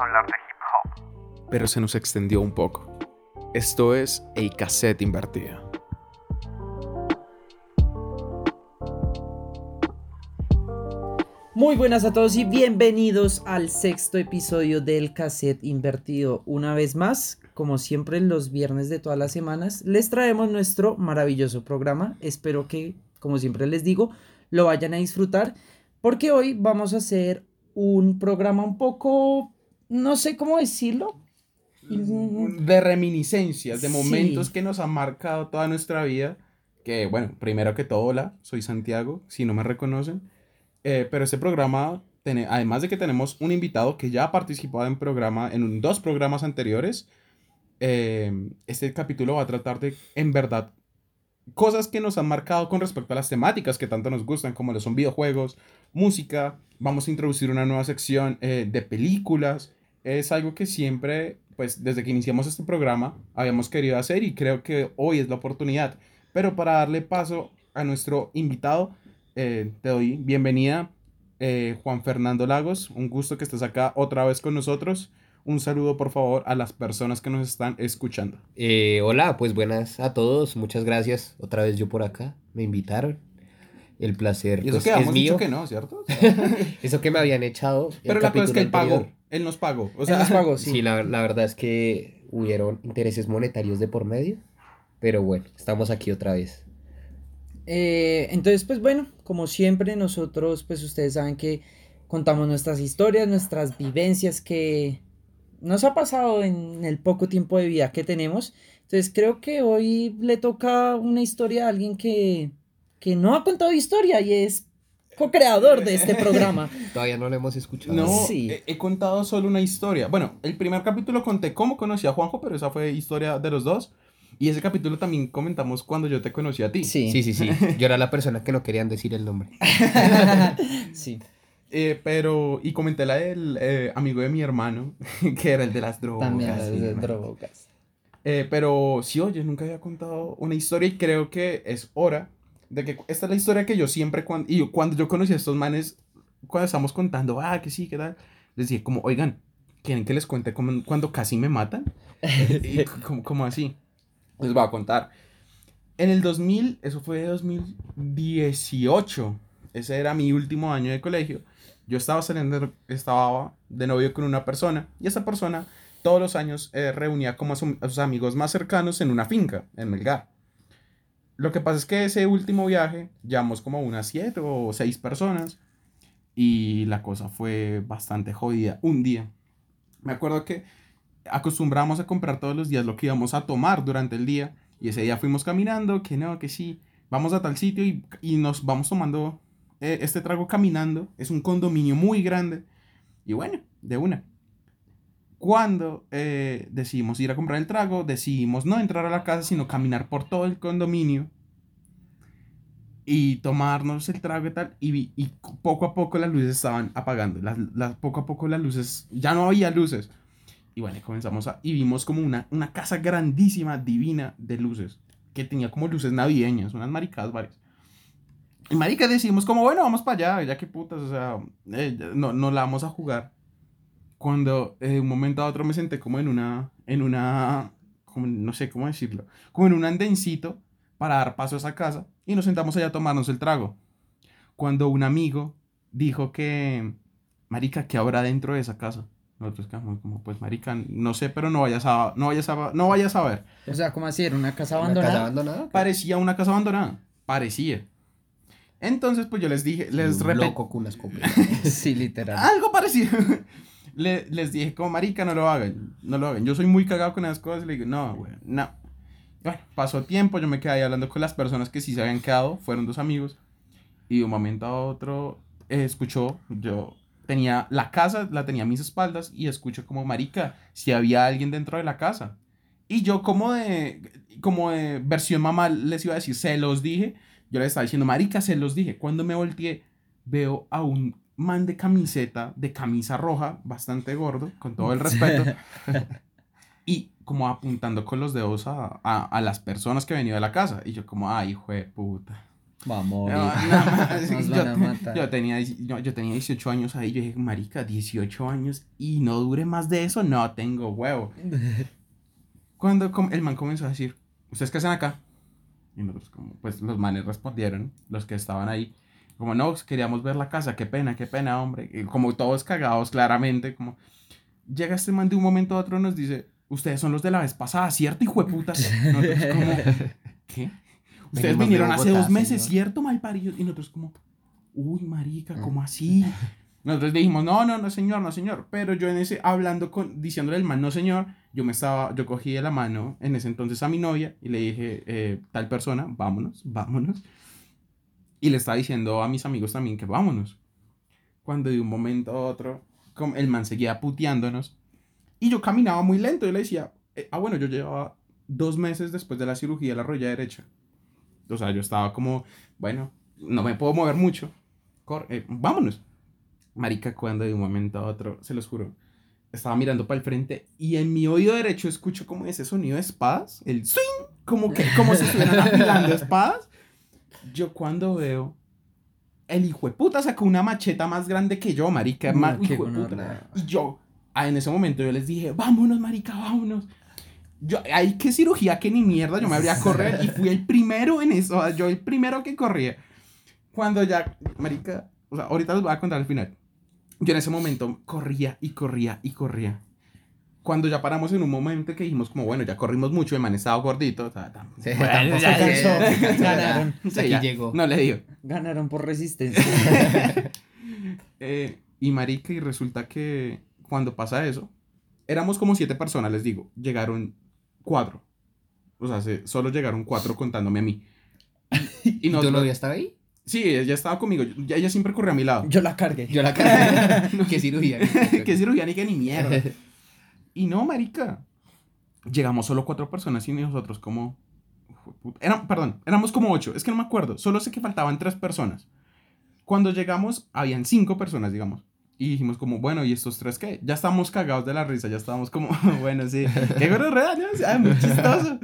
a hablar de hip hop. Pero se nos extendió un poco. Esto es el cassette invertido. Muy buenas a todos y bienvenidos al sexto episodio del cassette invertido. Una vez más, como siempre los viernes de todas las semanas, les traemos nuestro maravilloso programa. Espero que, como siempre les digo, lo vayan a disfrutar porque hoy vamos a hacer un programa un poco, no sé cómo decirlo. De reminiscencias, de Sí. momentos que nos han marcado toda nuestra vida. Que bueno, primero que todo, hola, soy Santiago, si no me reconocen. Eh, pero este programa, tiene- además de que tenemos un invitado que ya ha participado en, programa, en un- dos programas anteriores, eh, este capítulo va a tratar de, en verdad, cosas que nos han marcado con respecto a las temáticas que tanto nos gustan, como lo son videojuegos, música. Vamos a introducir una nueva sección eh, de películas. Es algo que siempre, pues desde que iniciamos este programa, habíamos querido hacer y creo que hoy es la oportunidad. Pero para darle paso a nuestro invitado, eh, te doy bienvenida, eh, Juan Fernando Lagos. Un gusto que estés acá otra vez con nosotros. Un saludo, por favor, a las personas que nos están escuchando. Eh, hola, pues buenas a todos, muchas gracias. Otra vez yo por acá, me invitaron. El placer Y eso pues, que es habíamos dicho mío. que no, ¿cierto? Eso que me habían echado. Pero la cosa es que él pagó. Él nos pagó. O Él sea, nos pagó, Sí, sí. la, la verdad es que hubieron intereses monetarios de por medio. Pero bueno, estamos aquí otra vez. Eh, entonces, pues bueno, como siempre, nosotros, pues ustedes saben que contamos nuestras historias, nuestras vivencias que nos ha pasado en el poco tiempo de vida que tenemos. Entonces, creo que hoy le toca una historia a alguien que, que no ha contado historia y es co-creador de este programa. Todavía no lo hemos escuchado. No, Sí. he, he contado solo una historia. Bueno, el primer capítulo conté cómo conocí a Juanjo, pero esa fue historia de los dos. Y ese capítulo también comentamos cuando yo te conocí a ti. Sí. Sí, sí, sí. Yo era la persona que no querían decir el nombre. sí. Eh, pero, y comenté la del eh, amigo de mi hermano, que era el de las drogas. También sí, de drogas. Eh, pero sí, oye, nunca había contado una historia y creo que es hora de que esta es la historia que yo siempre, cuando, y cuando yo conocí a estos manes, cuando estamos contando, ah, que sí, que tal, les dije como, oigan, ¿quieren que les cuente cómo- cuando casi me matan? y como, como así. Les voy a contar. En el 2000, eso fue 2018, ese era mi último año de colegio, yo estaba saliendo, estaba de novio con una persona y esa persona todos los años eh, reunía como a, su- a sus amigos más cercanos en una finca, en Melgar. Lo que pasa es que ese último viaje llevamos como unas siete o seis personas y la cosa fue bastante jodida. Un día, me acuerdo que acostumbramos a comprar todos los días lo que íbamos a tomar durante el día y ese día fuimos caminando, que no, que sí, vamos a tal sitio y, y nos vamos tomando eh, este trago caminando. Es un condominio muy grande y bueno, de una. Cuando eh, decidimos ir a comprar el trago, decidimos no entrar a la casa, sino caminar por todo el condominio y tomarnos el trago y tal. Y, y poco a poco las luces estaban apagando. Las, las- poco a poco las luces, ya no había luces. Y bueno, comenzamos a, y vimos como una, una casa grandísima, divina de luces, que tenía como luces navideñas, unas maricadas varias. Y marica decidimos como, bueno, vamos para allá, ya que putas, o sea, eh, no, no la vamos a jugar cuando eh, de un momento a otro me senté como en una, en una, como, no sé cómo decirlo, como en un andencito para dar paso a esa casa y nos sentamos allá a tomarnos el trago. Cuando un amigo dijo que, marica, ¿qué habrá dentro de esa casa? Nosotros quedamos como, pues, marica, no sé, pero no vayas a, no vayas a, no vayas a ver. O sea, ¿cómo así? ¿Era una casa ¿Una abandonada? casa abandonada? Parecía una casa abandonada, parecía. Entonces, pues yo les dije, les repetí. loco con escopeta. sí, literal. Algo parecido. Le- les dije, como marica, no lo hagan, no lo hagan. Yo soy muy cagado con esas cosas y le digo, no, güey, no. Bueno, pasó tiempo, yo me quedé ahí hablando con las personas que sí se habían quedado, fueron dos amigos. Y de un momento a otro, eh, escuchó, yo tenía la casa, la tenía a mis espaldas y escucho como, marica, si había alguien dentro de la casa. Y yo como de, como de versión mamá les iba a decir, se los dije. Yo les estaba diciendo, marica, se los dije. Cuando me volteé, veo a un man de camiseta, de camisa roja, bastante gordo, con todo el respeto, y como apuntando con los dedos a, a, a las personas que venían de la casa. Y yo como, ay, hijo de puta. Va a morir. No, nada más. Nos yo, tenía, yo, yo tenía 18 años ahí. Yo dije, marica, 18 años y no dure más de eso. No tengo huevo. Cuando el man comenzó a decir, ¿ustedes qué hacen acá? Y nosotros, como, pues los manes respondieron, los que estaban ahí, como, no, queríamos ver la casa, qué pena, qué pena, hombre. Y como todos cagados, claramente, como, llega este man de un momento a otro y nos dice, ustedes son los de la vez pasada, ¿cierto, hijo de puta? Nosotros como, ¿qué? Ustedes Venimos vinieron hace dos meses, señor. ¿cierto, malparidos? Y nosotros como, uy, marica, ¿cómo así? Nosotros dijimos, no, no, no, señor, no, señor. Pero yo en ese, hablando con, diciéndole al man, no, señor, yo me estaba, yo cogí de la mano en ese entonces a mi novia y le dije, eh, tal persona, vámonos, vámonos. Y le estaba diciendo a mis amigos también que vámonos. Cuando de un momento a otro, el man seguía puteándonos. Y yo caminaba muy lento. Yo le decía, eh, ah, bueno, yo llevaba dos meses después de la cirugía de la rodilla derecha. O sea, yo estaba como, bueno, no me puedo mover mucho. Cor- eh, vámonos. Marica, cuando de un momento a otro, se los juro, estaba mirando para el frente y en mi oído derecho escucho como ese sonido de espadas, el swing, como que como si estuvieran afilando espadas. Yo cuando veo, el hijo de puta sacó una macheta más grande que yo, marica, No, qué hijo de puta. Y yo, ah, en ese momento yo les dije, vámonos, marica, vámonos. Yo, ay, qué cirugía, que ni mierda, yo me abría a correr y fui el primero en eso, yo el primero que corría. Cuando ya, marica, o sea, ahorita les voy a contar al final. Yo en ese momento corría y corría y corría. Cuando ya paramos en un momento que dijimos como, bueno, ya corrimos mucho, el man estaba gordito. o sea, tam- Sí, bueno, tampoco ya- se ya- cansó, ya- ganaron. Sí, Aquí ya, llegó. No le digo. Ganaron por resistencia. Eh, y marica, y resulta que cuando pasa eso, éramos como siete personas, les digo. Llegaron cuatro. O sea, se- solo llegaron cuatro contándome a mí. Y, y ¿Y tu nosotros- novia estaba ahí? Sí, ella estaba conmigo. ya- Ella siempre corría a mi lado. Yo la cargué. Yo la cara. Qué cirugía. que cirugía ni que ni mierda. Y no, marica. Llegamos solo cuatro personas y nosotros como... Eran, perdón, éramos como ocho. Es que no me acuerdo. Solo sé que faltaban tres personas. Cuando llegamos, habían cinco personas, digamos. Y dijimos como, bueno, ¿y estos tres qué? Ya estábamos cagados de la risa. Ya estábamos como, bueno, sí. Qué gonorrea, ¿no? O sea, muy chistoso.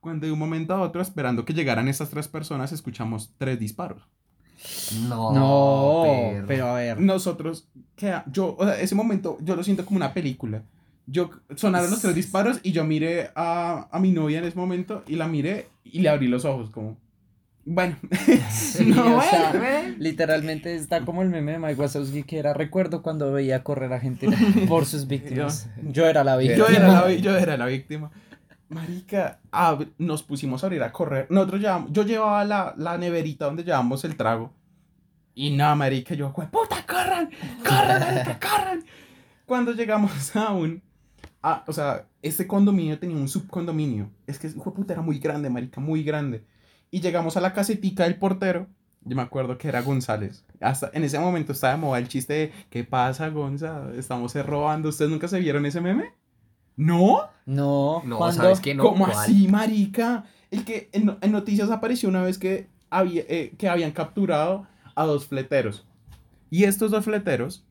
Cuando de un momento a otro, esperando que llegaran esas tres personas, escuchamos tres disparos. No, No, pero a ver. nosotros, que yo, o sea, ese momento yo lo siento como una película. Yo sonaron los tres disparos y yo miré a, a mi novia en ese momento y la miré y le abrí los ojos como, bueno, Sí, no, o sea, bueno. literalmente está como el meme de Mike Wazowski que era recuerdo cuando veía correr a gente por sus víctimas. Yo era la víctima. Yo era, la, yo era la víctima. Marica, nos pusimos a abrir a correr. Nosotros llevamos, yo llevaba la, la neverita donde llevamos el trago. Y no, marica, yo, "Jue puta, corran, corran, marica, corran. Cuando llegamos a un, a- o sea, este condominio tenía un subcondominio. Es que, puta, era muy grande, marica, muy grande. Y llegamos a la casetica del portero. Yo me acuerdo que era González. Hasta en ese momento estaba de moda el chiste de, ¿qué pasa, Gonza? Estamos eh, robando. ¿Ustedes nunca se vieron ese meme? ¿No? No, No, ¿sabes qué? No, ¿Cómo ¿cuál? así, marica? El que en, en noticias apareció una vez que, había, eh, que habían capturado a dos fleteros. Y estos dos fleteros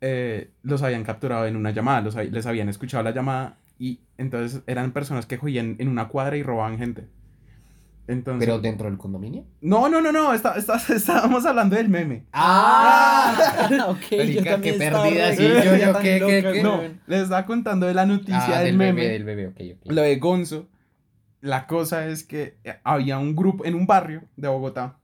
eh, los habían capturado en una llamada, los, les habían escuchado la llamada y entonces eran personas que cogían en una cuadra y robaban gente. Entonces, ¿Pero dentro del condominio? No, no, no, no, está- está- estábamos hablando del meme. Ah, ok, yo Marica, también qué perdida, sí, yo- yo, ¿qué, qué, loca, qué? No, weón. les estaba contando de la noticia Ah, del, del meme. bebé, del bebé, ok, ok. Lo de Gonzo, la cosa es que eh, había un grupo en un barrio de Bogotá.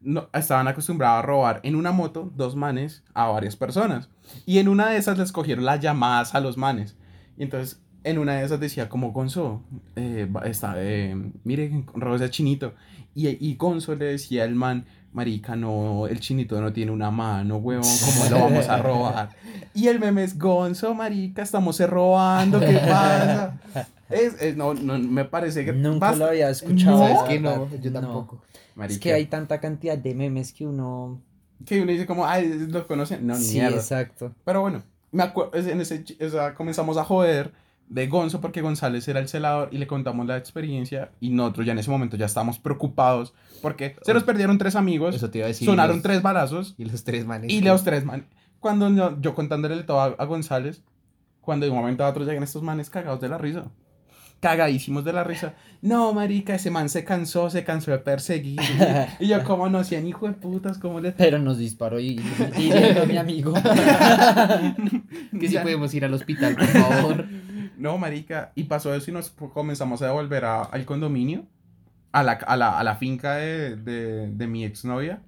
No, estaban acostumbrados a robar en una moto dos manes a varias personas. Y en una de esas les cogieron las llamadas a los manes. Y entonces en una de esas decía como Gonzo, eh, está, eh, mire, robó ese chinito. Y, y Gonzo le decía al man, marica, no, el chinito no tiene una mano, huevón, ¿cómo lo vamos a robar? Y el meme es, Gonzo, marica, estamos eh, robando, ¿qué pasa? Es, es- no, no, me parece que... Nunca basta- lo había escuchado. No. ¿Sabes qué? No, yo no. tampoco. Es marica, que hay tanta cantidad de memes que uno. que uno dice como, ay, ¿los conocen? No, ni sí, mierda. exacto. Pero bueno, me acuerdo, en ese, o sea, comenzamos a joder de Gonzo porque González era el celador y le contamos la experiencia y nosotros ya en ese momento ya estábamos preocupados porque se nos perdieron tres amigos, Eso te iba a decir. sonaron los- tres balazos Y los tres manes. y los tres man. Cuando yo, yo contándole todo a, a González, cuando de un momento a otro llegan estos manes cagados de la risa. Cagadísimos de la risa. No, marica, ese man se cansó, se cansó de perseguir. y yo, como no sean hijo de putas, como le... Pero nos disparó y, y hiriendo a mi amigo. Que si podemos ir al hospital, por favor. No, marica, y pasó eso y nos comenzamos a devolver a- al condominio, a la, a la, a la finca de, de, de mi exnovia.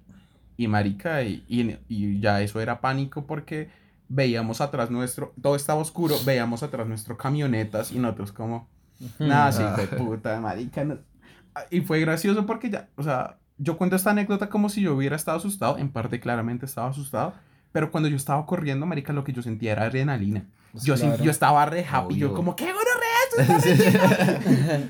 Y marica, y, y, y ya eso era pánico porque veíamos atrás nuestro, todo estaba oscuro, veíamos atrás nuestro camionetas y nosotros como, nada, sí, Ah. de puta, marica. no". Y fue gracioso porque ya, o sea, yo cuento esta anécdota como si yo hubiera estado asustado, en parte claramente estaba asustado, pero cuando yo estaba corriendo, marica, lo que yo sentía era adrenalina. Yo, sen- Claro. yo estaba re happy, yo como, ¿qué gonorrea?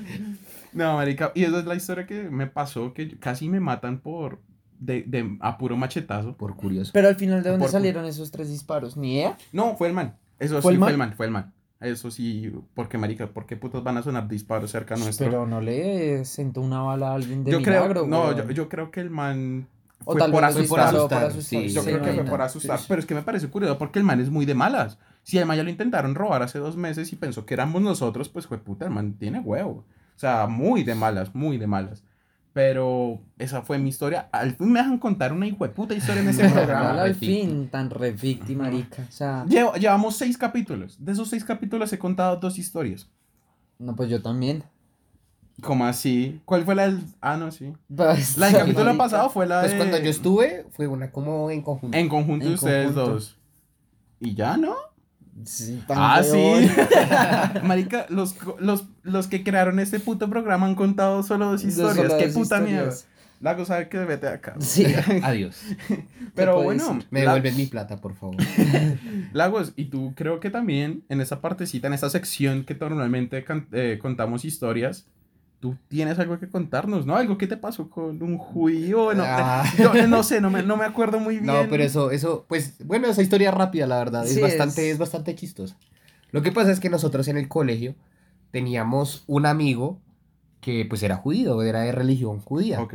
No, marica, y esa es la historia que me pasó, que casi me matan por, de, de, a puro machetazo. Por curioso. Pero al final, ¿de dónde Por- salieron esos tres disparos? ¿Ni idea? No, fue el man. Eso ¿Fue sí, el fue man? el man, fue el man. Eso sí, porque marica, ¿por qué putos van a sonar disparos cerca nuestro? Pero no le sentó una bala a alguien de yo milagro, creo, no, yo, yo creo que el man O fue tal por asustar. asustar, por asustar. sí, Yo Sí, creo que fue por asustar, Sí, sí. pero es que me parece curioso porque el man es muy de malas. Si el man ya lo intentaron robar hace dos meses y pensó que éramos nosotros, pues fue puta, el man tiene huevo. O sea, muy de malas, muy de malas. Pero esa fue mi historia. Al fin me dejan contar una puta historia en ese programa. al fin, tan reficti, marica. O sea, Llevo- llevamos seis capítulos. De esos seis capítulos he contado dos historias. no, pues yo también. ¿Cómo así? ¿Cuál fue la del... Ah, no, sí. Pues, La del capítulo marica. pasado fue la Pues de... cuando yo estuve, fue una como en conjunto. En conjunto En de ustedes conjunto. dos. Y ya, ¿no? Sí, tan Ah, sí. Marica, los, los, los que crearon este puto programa han contado solo dos historias. solo Qué dos puta mierda. La cosa es que vete acá. Sí. Adiós. Pero bueno? Me La- devuelven mi plata, por favor. Lagos, y tú creo que también en esa partecita, en esa sección que normalmente eh, contamos historias, tú tienes algo que contarnos, ¿no? Algo que te pasó con un judío. No, Ah. no, no sé, no me, no me acuerdo muy bien. No, pero eso, eso, pues, bueno, esa historia rápida, la verdad, es bastante, es- es... bastante chistosa. Lo que pasa es que nosotros en el colegio teníamos un amigo que, pues, era judío, era de religión judía. Ok.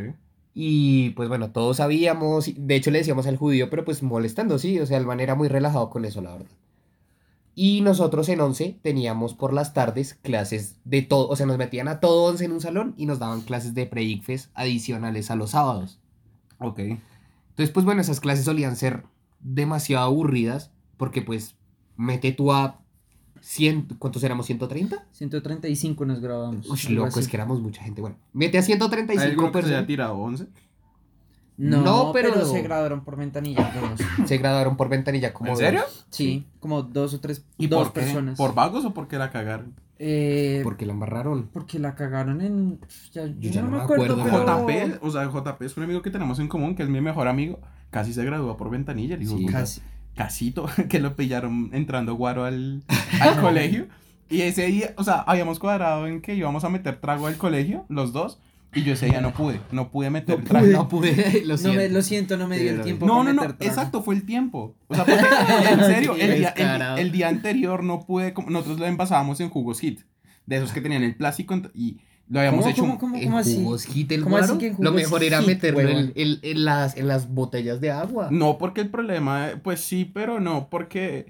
Y, pues, bueno, todos sabíamos, de hecho le decíamos al judío, pero, pues, molestando, sí, o sea, el man era muy relajado con eso, la verdad. Y nosotros en 11 teníamos por las tardes clases de todo, o sea, nos metían a todo 11 en un salón y nos daban clases de pre-ICFES adicionales a los sábados. Ok. Entonces, pues bueno, esas clases solían ser demasiado aburridas porque pues mete tú a 100, ¿cuántos éramos? ¿135? 135 nos grabamos. Uy, loco, así. es que éramos mucha gente. Bueno, mete a ¿Hay 135 algo que se haya personas. tirado 11? No, No, pero... pero- se graduaron por ventanilla algunos. Se graduaron por ventanilla como ¿En serio? dos, Sí, como dos o tres, ¿Y dos por personas. ¿Por vagos o porque la cagaron? Eh, porque la amarraron. porque la cagaron en... Ya, yo, ya no no me acuerdo, acuerdo, pero... JP, o sea, JP es un amigo que tenemos en común, que es mi mejor amigo, casi se graduó por ventanilla, Sí. Casi. casito, que lo pillaron entrando guaro al, al colegio. Y ese día, o sea, habíamos cuadrado en que íbamos a meter trago al colegio, los dos, y yo ese día no pude, no pude meter No trago. pude. No pude, lo No, siento. me, lo siento, no me dio el tiempo No, no, no, exacto, fue el tiempo. O sea, porque, en serio, el día, el, el día anterior no pude, nosotros lo envasábamos en jugos hit, de esos que tenían el plástico y lo habíamos ¿Cómo, hecho... cómo, cómo, En cómo así? jugos hit el ¿Cómo así guaro, Lo mejor era hit, meterlo en, en- en las, en las botellas de agua. No, porque el problema, pues sí, pero no, porque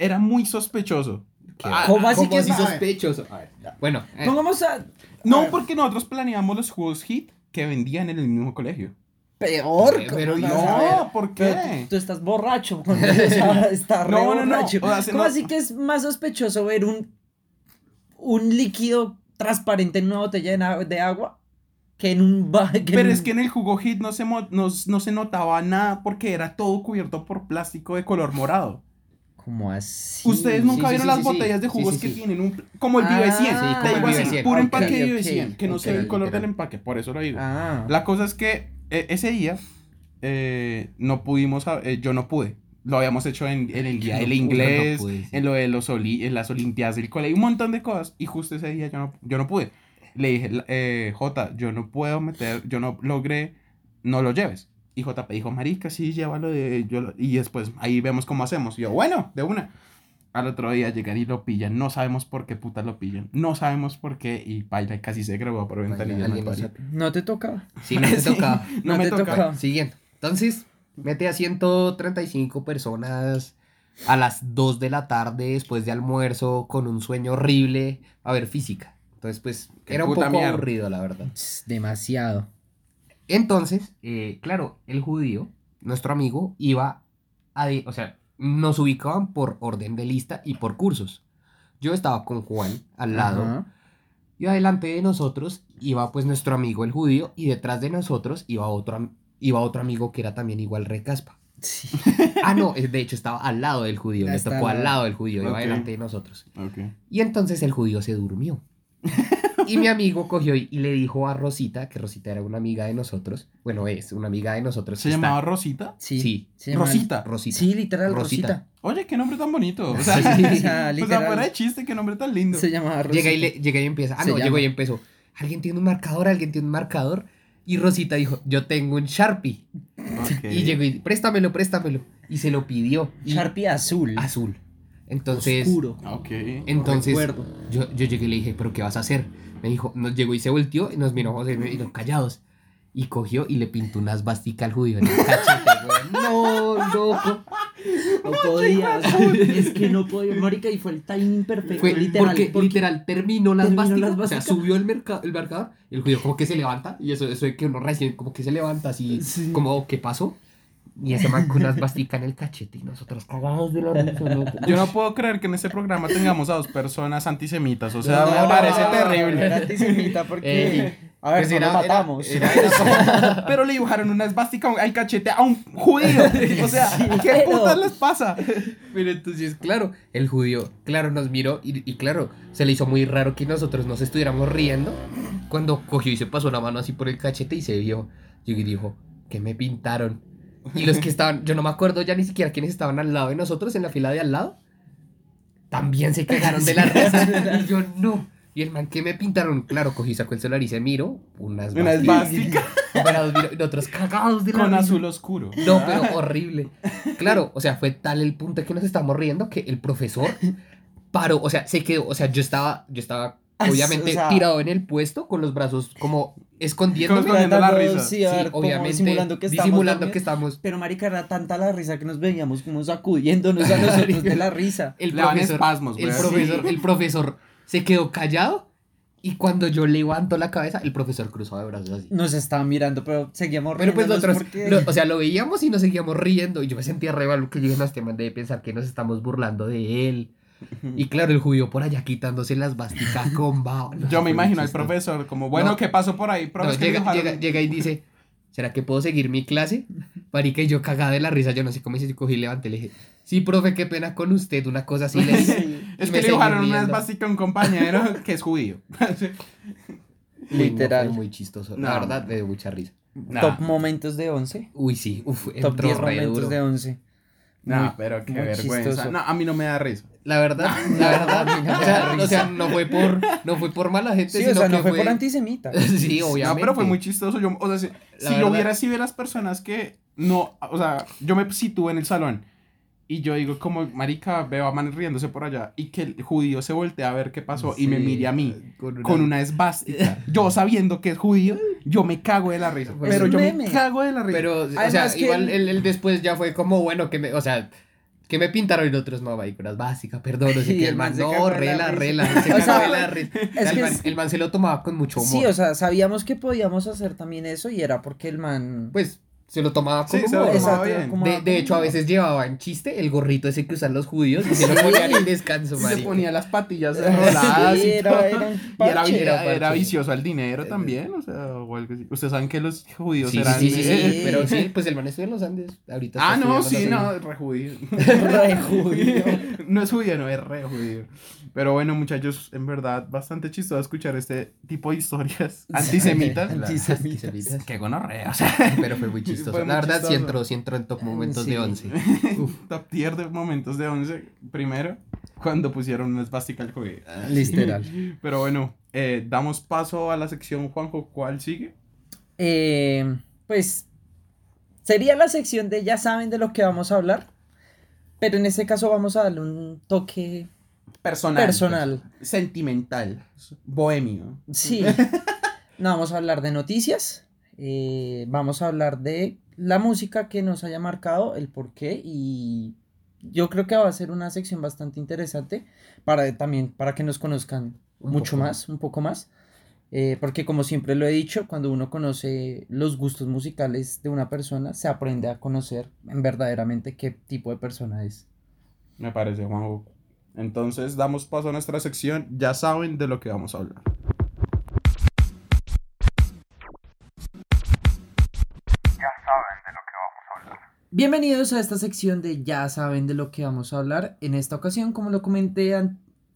era muy sospechoso. Ah, ¿Cómo así que así sospechoso? A ver, ya. Bueno, eh, Pongamos a... No, porque nosotros planeamos los juegos hit que vendían en el mismo colegio. Peor. Pero ¿cómo no? No, ¿por Pero qué? tú, tú estás borracho. cuando está, está re No, no, no, borracho. o sea, se ¿Cómo no- así que es más sospechoso ver un, un líquido transparente en una botella de, agua que en un... que Pero es que en el jugo hit no se, mo- no, no se notaba nada porque era todo cubierto por plástico de color morado. ¿Cómo así? Ustedes nunca sí, vieron sí, las sí, botellas de jugos que tienen un... Como el Ah, Vive 100. sí, te como digo el así, Vive 100. puro Ok, empaque de Vive ok, 100, que no se ve el color del empaque, por eso lo digo. Ah. La cosa es que eh, ese día eh, no pudimos, eh, yo no pude. Lo habíamos hecho en, en el día No del pude, no inglés, pude, sí. en lo de los oli- en las olimpiadas del colegio, un montón de cosas. Y justo ese día yo no, yo no pude. Le dije, eh, Jota, yo no puedo meter, yo no logré, no lo lleves. Y JP dijo, marica, sí, llévalo de... Yo lo-". y después ahí vemos cómo hacemos. Y yo, bueno, de una. Al otro día llegan y lo pillan. No sabemos por qué putas lo pillan. No sabemos por qué. Y Paila casi se grabó por ventanilla. no te tocaba. Sí, no te Sí. tocaba. No, No me te toca. tocaba. Siguiente. Entonces, mete a 135 personas a las 2 de la tarde después de almuerzo con un sueño horrible. A ver, física. Entonces, pues, Qué era un puta poco mierda. aburrido, la verdad. Demasiado. Entonces, eh, claro, el judío, nuestro amigo, iba a... o sea, nos ubicaban por orden de lista y por cursos. Yo estaba con Juan al lado y adelante de nosotros iba pues nuestro amigo el judío y detrás de nosotros iba otro, iba otro amigo que era también igual recaspa. Sí. Ah, no, eh, de hecho estaba al lado del judío, le tocó al lado. del judío, iba Ok. adelante de nosotros. Ok. Y entonces el judío se durmió. Y mi amigo cogió y y le dijo a Rosita, que Rosita era una amiga de nosotros, bueno, es una amiga de nosotros. ¿Se está- llamaba Rosita? Sí. Sí. se Rosita. Rosita. Sí, literal, Rosita. Rosita. Oye, qué nombre tan bonito. O sea, Sí, o sea, o sea, literal. fuera de chiste, qué nombre tan lindo. Se llamaba Rosita. Llega y, le, llega y empieza. Ah, Se no, llegó y empezó. Alguien tiene un marcador, alguien tiene un marcador. Y Rosita dijo, yo tengo un Sharpie. Y llegó y, préstamelo, préstamelo. Y se lo pidió. Sharpie azul. Azul. Entonces, Oscuro. Ok. entonces Recuerdo. yo, yo llegué y le dije, ¿pero qué vas a hacer? Me dijo, nos llegó y se volteó y nos miró José y dijo, callados. Y cogió y le pintó una esvástica al judío en el cachete. No, loco. No podía. es que no podía. Marica, y fue el timing perfecto. Fue literal. porque, literal terminó la terminó la esvástica, o sea, subió el, merca- el marcador y el judío como que se levanta y eso, eso de que uno recién como que se levanta así, Sí. como, ¿qué pasó? Y ese man con una esvástica en el cachete y nosotros cagados de la risa, loco. Yo no puedo creer que en este programa tengamos a dos personas antisemitas. O sea, No, me no, parece no, terrible. Era antisemita porque. Eh, a ver, pues no era- lo matamos. era- era- Pero le dibujaron una esvástica al cachete a un judío. O sea, ¿qué pero- putas les pasa? Pero entonces, claro, el judío, claro, nos miró y, y claro, se le hizo muy raro que nosotros nos estuviéramos riendo cuando cogió y se pasó la mano así por el cachete y se vio. Y dijo, que me pintaron. Y los que estaban, yo no me acuerdo ya ni siquiera quiénes estaban al lado de nosotros, en la fila de al lado, también se cagaron de la risa. Y yo, no. Y el man que me pintaron, claro, cogí, sacó el celular y se miró. Unas Una esvástica Y otros cagados de la con risa. azul oscuro. No, pero horrible. Claro, o sea, fue tal el punto que nos estábamos riendo que el profesor paró, o sea, se quedó, o sea, yo estaba, yo estaba obviamente o sea- tirado en el puesto con los brazos como escondiéndome. Escondiendo la risa. Sí, a Sí, ver, como obviamente simulando que estamos disimulando que estamos Pero marica, era tanta la risa que nos veíamos como sacudiéndonos a nosotros de la risa. el profesor, espasmos, el profesor, el profesor se quedó callado y cuando yo levanto la cabeza, el profesor cruzó de brazos así. Nos estaban mirando, pero seguíamos Pero pues nosotros, porque... lo- o sea, lo veíamos y nos seguíamos riendo. Y yo me sentía re mal yo dije, no, este man debe pensar que nos estamos burlando de él. Y claro, el judío por allá quitándose las basticas con baba. No, Yo me imagino al profesor como, bueno, No. ¿qué pasó por ahí? No, Profe, es que llega, dibujaron- llega, llega y dice, ¿será que puedo seguir mi clase? Marica, y yo cagada de la risa, yo no sé cómo hice, yo cogí y levanté, le dije, sí, profe, qué pena con usted, una cosa así le dije. Es que le dibujaron una esvástica a un compañero que es judío. Literal. muy chistoso, No. la verdad, me dio mucha risa. Top momentos de 11. Uy, sí, uf, Top entró 10 re momentos duro. de 11. No, Muy- pero qué vergüenza. chistoso. No, a mí no me da risa. La verdad, la verdad, o sea, o sea, no fue por, no fue por mala gente, Sí, o sino sea, no que fue por antisemita. Sí, obviamente. No, pero fue muy chistoso. Yo, o sea, si, si yo verdad- hubiera sido de las personas que no, o sea, yo me sitúo en el salón y yo digo como, marica, veo a man riéndose por allá y que el judío se voltea a ver qué pasó y me Sí, mire a mí con una- con una esvástica. Yo sabiendo que es judío, yo me cago de la risa. Es pero yo meme. me cago de la risa. Pero, o Además sea, que igual el, el después ya fue como, bueno, que me, o sea, que me pintaron y otros no, mariconas básicas, perdón, no sé qué, el el man no, rela, rela, es el, es- el man se lo tomaba con mucho humor. Sí, o sea, sabíamos que podíamos hacer también eso y era porque el man... pues, se lo tomaba con Sí, se lo humor. tomaba Exacto, bien. como- De, de hecho, a veces llevaba en chiste el gorrito ese que usan los judíos y se lo ponían en descanso, se ponía las patillas enroladas Sí, y todo. era, Y era, vicioso al dinero también, o sea, o algo así. Ustedes saben que los judíos Sí, eran... sí, sí, sí, pero sí, pues el man estuvo en los Andes, ahorita Ah, no, sí, no, re judío. Re judío. no es judío, no es re judío. Pero bueno, muchachos, en verdad, bastante chistoso escuchar este tipo de historias antisemitas. Antisemitas. Qué gonorrea, o sea, Pero fue muy chistoso. Fue muy la verdad, sí entró, sí entró en top momentos Sí. de once. top tier de momentos de 11. Primero, cuando pusieron una esvástica al judío. Literal. Pero bueno, eh, damos paso a la sección, Juanjo, ¿cuál sigue? Eh, pues sería la sección de ya saben de lo que vamos a hablar, pero en este caso vamos a darle un toque Personal. personal. Sentimental. Bohemio. Sí. No, vamos a hablar de noticias, eh, vamos a hablar de la música que nos haya marcado, el por qué y yo creo que va a ser una sección bastante interesante para también para que nos conozcan Un mucho más, un poco más. Eh, porque como siempre lo he dicho, cuando uno conoce los gustos musicales de una persona, se aprende a conocer en verdaderamente qué tipo de persona es. Me parece, Juanjo. Entonces, damos paso a nuestra sección. Ya saben de lo que vamos a hablar. Ya saben de lo que vamos a hablar. Bienvenidos a esta sección de Ya saben de lo que vamos a hablar. En esta ocasión, como lo comenté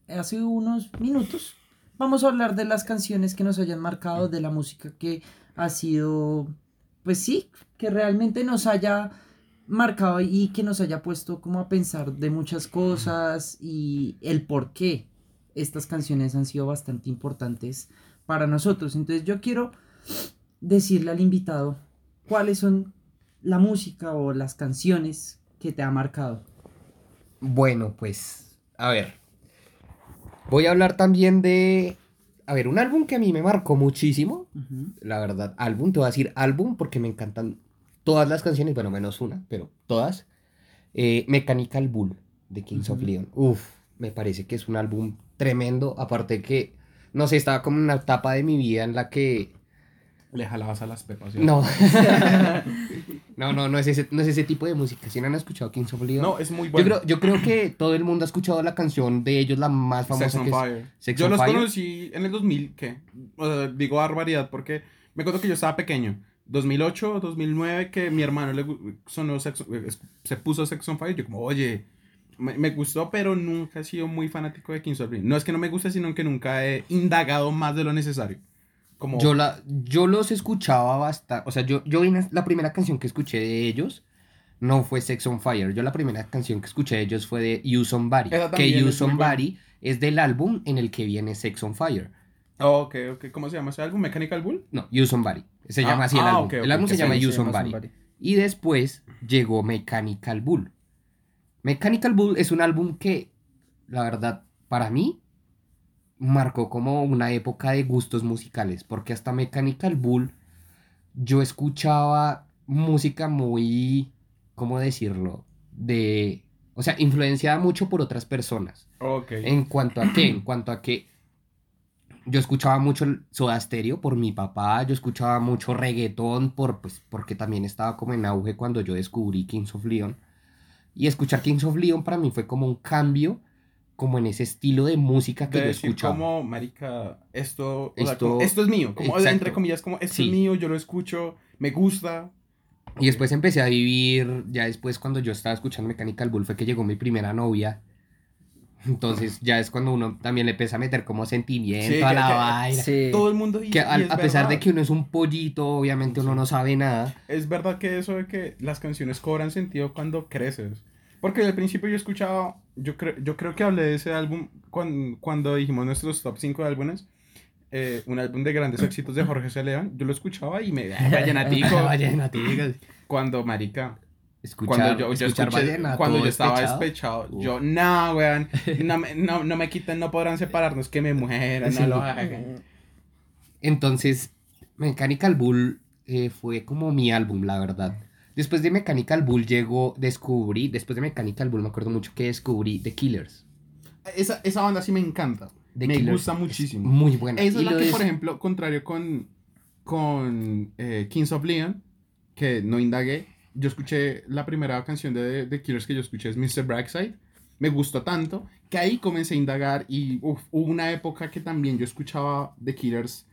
hace unos minutos, vamos a hablar de las canciones que nos hayan marcado, de la música que ha sido, pues sí, que realmente nos haya marcado y que nos haya puesto como a pensar de muchas cosas y el por qué estas canciones han sido bastante importantes para nosotros. Entonces yo quiero decirle al invitado cuáles son la música o las canciones que te ha marcado. Bueno, pues, a ver. Voy a hablar también de... A ver, un álbum que a mí me marcó muchísimo. La verdad, álbum, te voy a decir álbum porque me encantan todas las canciones, bueno, menos una, pero todas. Eh, Mechanical Bull de Kings of Ujú. Leon. Uf, me parece que es un álbum tremendo. Aparte que, no sé, estaba como en una etapa de mi vida en la que Le jalabas a las pepas. ¿sí? No. no, no, no es, ese, no es ese tipo de música. Si no han escuchado Kings of Leon. No, es muy yo, bueno. creo, yo creo que todo el mundo ha escuchado la canción de ellos, la más famosa Sex on que es Fire. Sex yo on los Fire. conocí en el 2000, ¿qué? O sea, digo barbaridad porque me acuerdo que yo estaba pequeño. 2008, 2009, que mi hermano le sonó Sex, se puso Sex on Fire. Yo como, oye, me, me gustó, pero nunca he sido muy fanático de Kings of Leon. No es que no me guste, sino que nunca he indagado más de lo necesario. Como, Yo, la, yo los escuchaba bastante. O sea, yo, yo vine- la primera canción que escuché de ellos no fue Sex on Fire. Yo la primera canción que escuché de ellos fue de You Somebody. Que You Somebody es del álbum en el que viene Sex on Fire. Oh, ok, ok. ¿Cómo se llama ese álbum? ¿Mechanical Bull? No, You Somebody. Se Ah, llama así el ah, álbum. ok, el álbum se llama You Somebody. Somebody. Y después llegó Mechanical Bull. Mechanical Bull es un álbum que, la verdad, para mí, marcó como una época de gustos musicales. Porque hasta Mechanical Bull yo escuchaba música muy, ¿cómo decirlo? De, o sea, influenciada mucho por otras personas. Ok. ¿En cuanto a qué? En cuanto a que yo escuchaba mucho el Soda Stereo por mi papá, yo escuchaba mucho reggaetón por, pues, porque también estaba como en auge cuando yo descubrí Kings of Leon. Y escuchar Kings of Leon para mí fue como un cambio, como en ese estilo de música que de yo decir escuchaba. como, marica, esto, o sea, Esto- como, esto es mío, como Exacto. entre comillas, como esto Sí. es mío, yo lo escucho, me gusta. Y después empecé a vivir, ya después cuando yo estaba escuchando Mechanical Bull fue que llegó mi primera novia. Entonces ya es cuando uno también le empieza a meter como sentimiento Sí, a la que- vaina. Sí. Todo el mundo dice, Que y al- es a pesar de verdad. que uno es un pollito, obviamente uno Sí. no sabe nada. Es verdad que eso de que las canciones cobran sentido cuando creces. Porque al principio yo escuchaba, yo, creo yo creo que hablé de ese álbum cuando, cuando dijimos nuestros top 5 de álbumes. eh, un álbum de grandes éxitos de Jorge C. León. Yo lo escuchaba y me... "Ay, Vallenatico. Vallenaticos. cuando, marica, Escuchar, cuando yo, yo escuchar escuché- vallenato cuando yo estaba despechado. yo, no, weón, no me, no, no me quiten, no podrán separarnos, que me mueran, no lo hagan. Entonces, Mechanical Bull eh, fue como mi álbum, la verdad. Después de Mechanical Bull llegó, descubrí, después de Mechanical Bull me acuerdo mucho que descubrí The Killers. Esa, esa banda sí me encanta, The me Killers gusta muchísimo. Muy buena. Esa Y es la que, por ejemplo, contrario con, con eh, Kings of Leon, que no indagué, yo escuché la primera canción de The Killers que yo escuché es Mr. Brightside. Me gustó tanto que ahí comencé a indagar y uf, hubo una época que también yo escuchaba The Killers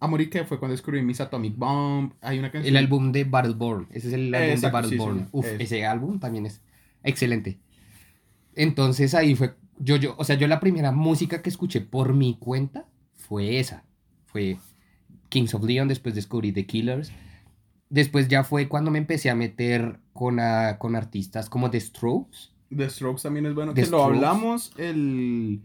a morir que fue cuando descubrí Miss Atomic Bomb. Hay una canción. El álbum de Battleborn. Ese es el álbum Exacto, de sí, Battleborn. sí, Uf, es. ese álbum también es excelente. Entonces ahí fue. Yo, yo, o sea, yo la primera música que escuché por mi cuenta fue esa. Fue Kings of Leon, después descubrí The Killers. Después ya fue cuando me empecé a meter con, a- con artistas como The Strokes. The Strokes también es bueno. The que lo hablamos el,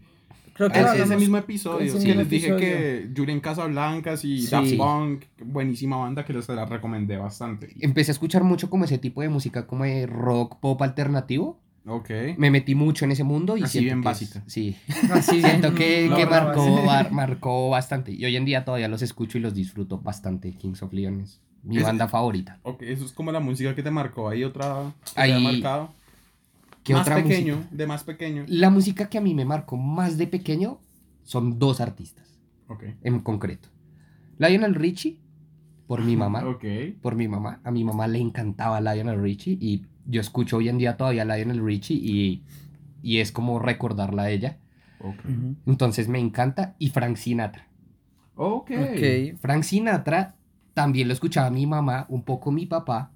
Creo que ese- hablamos- ese mismo episodio. mismo les dije episodio. que Julian Casablancas y Sí. Daft Punk, buenísima banda que les la recomendé bastante. Empecé a escuchar mucho como ese tipo de música, como de rock pop alternativo. Ok. Me metí mucho en ese mundo y Así siento bien que es- básica. sí. Así Siento que, que marcó, bar- marcó bastante. Y hoy en día todavía los escucho y los disfruto bastante. Kings of Leon es mi Es- banda favorita. Ok, eso es como la música que te marcó. Hay otra que te Ahí- ha marcado. ¿Qué más otra pequeño, música? de más pequeño. La música que a mí me marcó más de pequeño son dos artistas Ok. en concreto. Lionel Richie, por mi mamá. Ok. Por mi mamá. A mi mamá le encantaba Lionel Richie y yo escucho hoy en día todavía Lionel Richie y, y es como recordarla a ella. Ok. Ujú. Entonces me encanta. Y Frank Sinatra. Ok. Ok. Frank Sinatra también lo escuchaba mi mamá, un poco mi papá.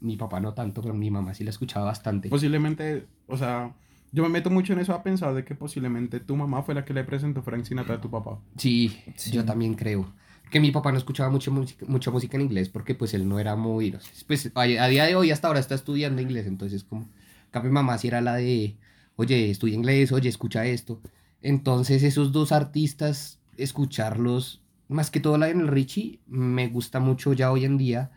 Mi papá no tanto, pero mi mamá sí lo escuchaba bastante. Posiblemente, o sea, yo me meto mucho en eso a pensar de que posiblemente tu mamá fue la que le presentó Frank Sinatra a tu papá. Sí, Sí. yo también creo. Que mi papá no escuchaba mucho música, mucha música en inglés porque pues él no era muy... no sé, Pues a, a día de hoy hasta ahora está estudiando inglés, entonces como... Cambio mi mamá sí era la de, oye, estudia inglés, oye, escucha esto. Entonces esos dos artistas, escucharlos, más que todo la el Richie, me gusta mucho ya hoy en día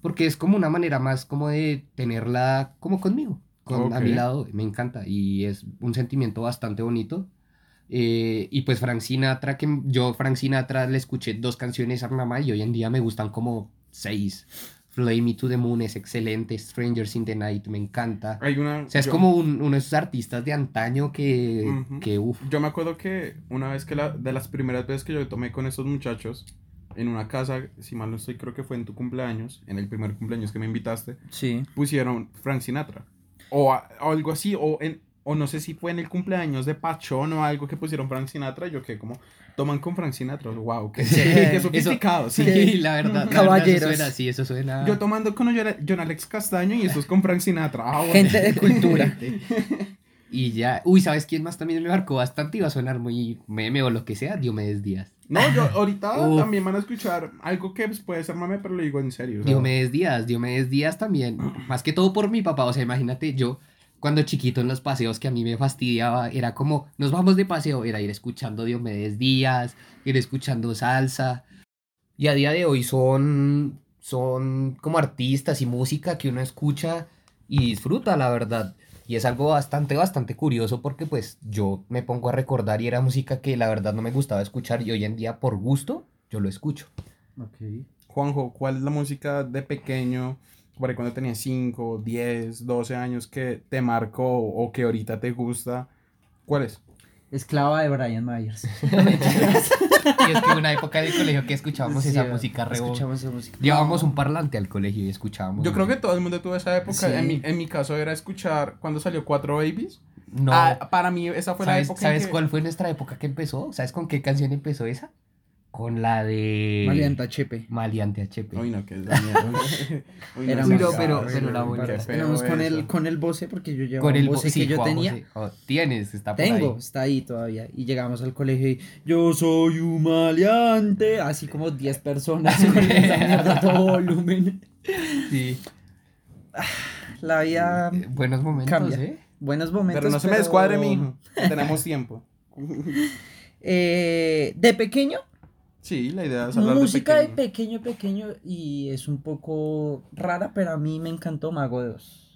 porque es como una manera más como de tenerla como conmigo, con, a mi lado, me encanta y es un sentimiento bastante bonito. Eh, y pues Frank Sinatra, que yo Frank Sinatra le escuché dos canciones a mamá y hoy en día me gustan como seis. Fly Me to the Moon es excelente, Strangers in the Night me encanta. Hay una... O sea, es yo- como un- uno de esos artistas de antaño que, Ujú. que uff. Yo me acuerdo que una vez que la, de las primeras veces que yo tomé con esos muchachos en una casa, si mal no estoy, creo que fue en tu cumpleaños, en el primer cumpleaños que me invitaste, Sí. pusieron Frank Sinatra. O, a- o algo así, o, en, o no sé si fue en el cumpleaños de Pachón o algo que pusieron Frank Sinatra. Yo que como, toman con Frank Sinatra. Wow, qué, qué, qué sofisticado. Sí, sí. la verdad. la verdad, Caballeros. eso suena, sí, eso suena. Yo tomando con John Alex Castaño y estos con Frank Sinatra. Ah, bueno. Gente de cultura. Y ya, uy, ¿sabes quién más también me marcó bastante? Iba a sonar muy meme o lo que sea, Diomedes Díaz. No, yo ahorita Uf. también van a escuchar algo que pues, puede ser mame, pero lo digo en serio. sea, Diomedes Díaz, Diomedes Díaz también, más que todo por mi papá, o sea, imagínate yo cuando chiquito en los paseos que a mí me fastidiaba, era como, nos vamos de paseo, era ir escuchando Diomedes Díaz, ir escuchando salsa, y a día de hoy son, son como artistas y música que uno escucha y disfruta, la verdad. Y es algo bastante, bastante curioso porque pues yo me pongo a recordar y era música que la verdad no me gustaba escuchar y hoy en día por gusto yo lo escucho. Juanjo, ¿cuál es la música de pequeño, por ahí cuando tenías 5, 10, 12 años que te marcó o que ahorita te gusta? ¿Cuál es? Esclava de Brian Myers. Y es que una época del colegio que escuchábamos Sí, esa música re Escuchamos esa música. Llevábamos un parlante al colegio y escuchábamos. Yo creo que todo el mundo tuvo esa época. Sí. En, mi, en mi caso era escuchar cuando salió Cuatro Babies. No. Ah, para mí esa fue la ¿Sabes, época. en ¿sabes que- cuál fue nuestra época que empezó? ¿Sabes con qué canción empezó esa? Con la de. Malianta Chepe. Maliante HP. Uy, no, que es la mierda. Uy, no, Éramos- pero- pero- pero qué feo Éramos con el, con el voce, porque yo llevaba Con el voce sí, que yo Juan tenía. José. Oh, tienes, está por Tengo, ahí. está ahí todavía. Y llegamos al colegio y yo soy un maleante. Así como 10 personas con esa mierda todo volumen. Sí. La vida, Eh, Buenos momentos, Cambia. ¿eh? buenos momentos. Pero no se me descuadre, mi hijo. Tenemos tiempo. Eh, de pequeño, Sí, la idea es hablar música de de pequeño. pequeño, pequeño. Y es un poco rara, pero a mí me encantó Mago de Oz.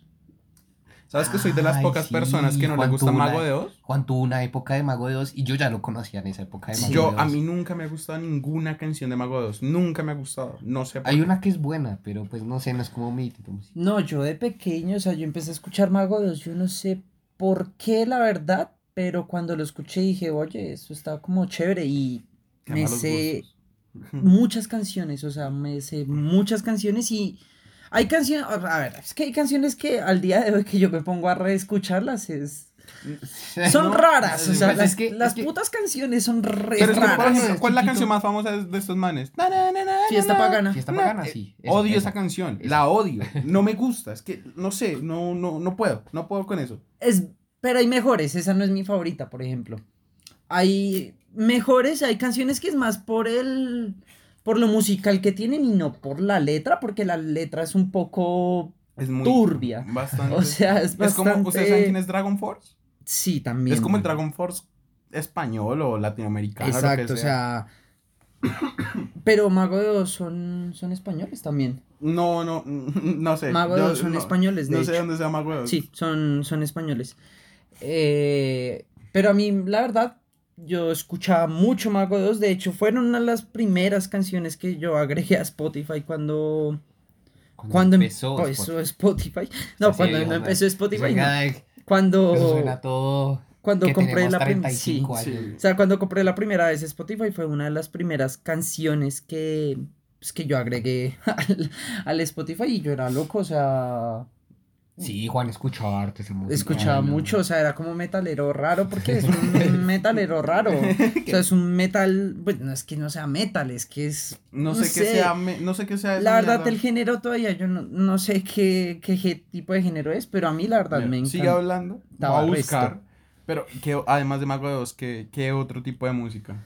¿Sabes que soy de las Ay, pocas sí, personas que no le gusta. Mago de Oz? Juan tuvo una época de Mago de Oz y yo ya lo conocía en esa época de Mago Sí. de Yo, Oz. a mí nunca me ha gustado ninguna canción de Mago de Oz. Nunca me ha gustado. No sé por Hay qué. una que es buena, pero pues no sé, no es como mi tipo de música. No, yo de pequeño, o sea, yo empecé a escuchar Mago de Oz, yo no sé por qué, la verdad, pero cuando lo escuché dije, oye, eso está como chévere y Qué me sé gustos. muchas canciones, o sea, me sé muchas canciones y hay canciones, a ver, es que hay canciones que al día de hoy que yo me pongo a reescucharlas es... Son No, raras, o pues sea, es las, que- las es que- putas canciones son re Pero es que, por raras. ejemplo, ¿cuál es la canción más famosa de, de estos manes? Na, na, na, na, Fiesta na, na. pagana. Fiesta pagana, eh, sí. Odio esa. esa canción, esa. la odio, no me gusta, es que no sé, no, no, no puedo, no puedo con eso. Es, pero hay mejores, esa no es mi favorita, por ejemplo. Hay mejores, hay canciones que es más por el por lo musical que tienen y no por la letra, porque la letra es un poco Es muy Turbia. Bastante. o sea, es es bastante como, ¿ustedes saben quién es Dragon Force? Sí, también. Es como el Dragon Force español o latinoamericano. lo que Exacto, o sea, pero Mago de Oz son son españoles también. No, no, no sé. Mago de Oz son no- españoles, de No sé dónde sea Mago de Oz. Sí, son, son españoles. Eh, pero a mí, la verdad, yo escuchaba mucho Mago de Oz. De hecho, fueron una de las primeras canciones que yo agregué a Spotify cuando, cuando empezó Spotify. Spotify. No, Sí, cuando ojalá. empezó Spotify. no. Cuando, Eso suena todo. cuando compré la primera 35 sí. O sea, cuando compré la primera vez Spotify fue una de las primeras canciones que, pues, que yo agregué al, al Spotify y yo era loco, o sea, Sí, Juan escuchaba arte esa música. escuchaba no. mucho, o sea, era como metalero raro, porque es un metalero raro, o sea, es un metal, pues no es que no sea metal, es que es, No No sé qué sea, me- no sé qué sea la verdad mierda. el género todavía yo no, no sé qué, qué, qué tipo de género es, pero a mí la verdad Mira, me Sigue encanta. hablando, voy a buscar. resto. Pero, ¿qué, además de Mago de Oz, ¿qué, ¿qué otro tipo de música?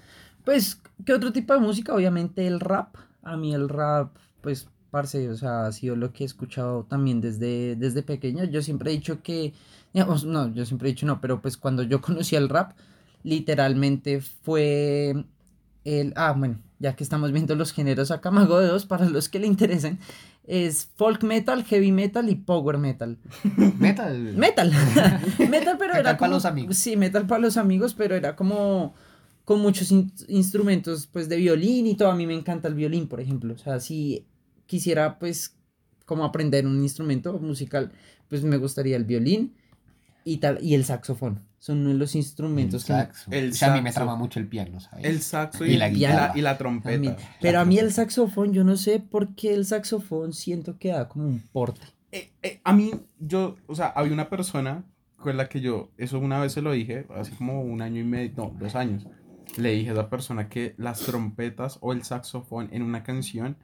Pues, ¿qué otro tipo de música? Obviamente el rap. A mí el rap, pues, parce, o sea, ha sido lo que he escuchado también desde, desde pequeño. Yo siempre he dicho que, digamos, no, yo siempre he dicho no, pero pues cuando yo conocí el rap, literalmente fue el, ah, bueno, ya que estamos viendo los géneros acá, Mago de Dos, para los que le interesen, es folk metal, heavy metal y power metal. Metal. Metal. metal, pero Metal era como. los amigos. Sí, metal para los amigos, pero era como con muchos in- instrumentos, pues, de violín y todo. A mí me encanta el violín, por ejemplo. O sea, si quisiera, pues, como aprender un instrumento musical, pues me gustaría el violín y tal, y el saxofón. Son uno de los instrumentos que me- saxo. el o sea, a mí me trama mucho el piano, ¿sabes? El saxo Y y, la guitarra. la, y la trompeta. Pero a mí el saxofón, yo no sé por qué el saxofón siento que da como un porte. Eh, eh, a mí, yo, o sea, había una persona con la que yo, eso una vez se lo dije, hace como un año y medio, no, dos años. Le dije a esa persona que las trompetas o el saxofón en una canción,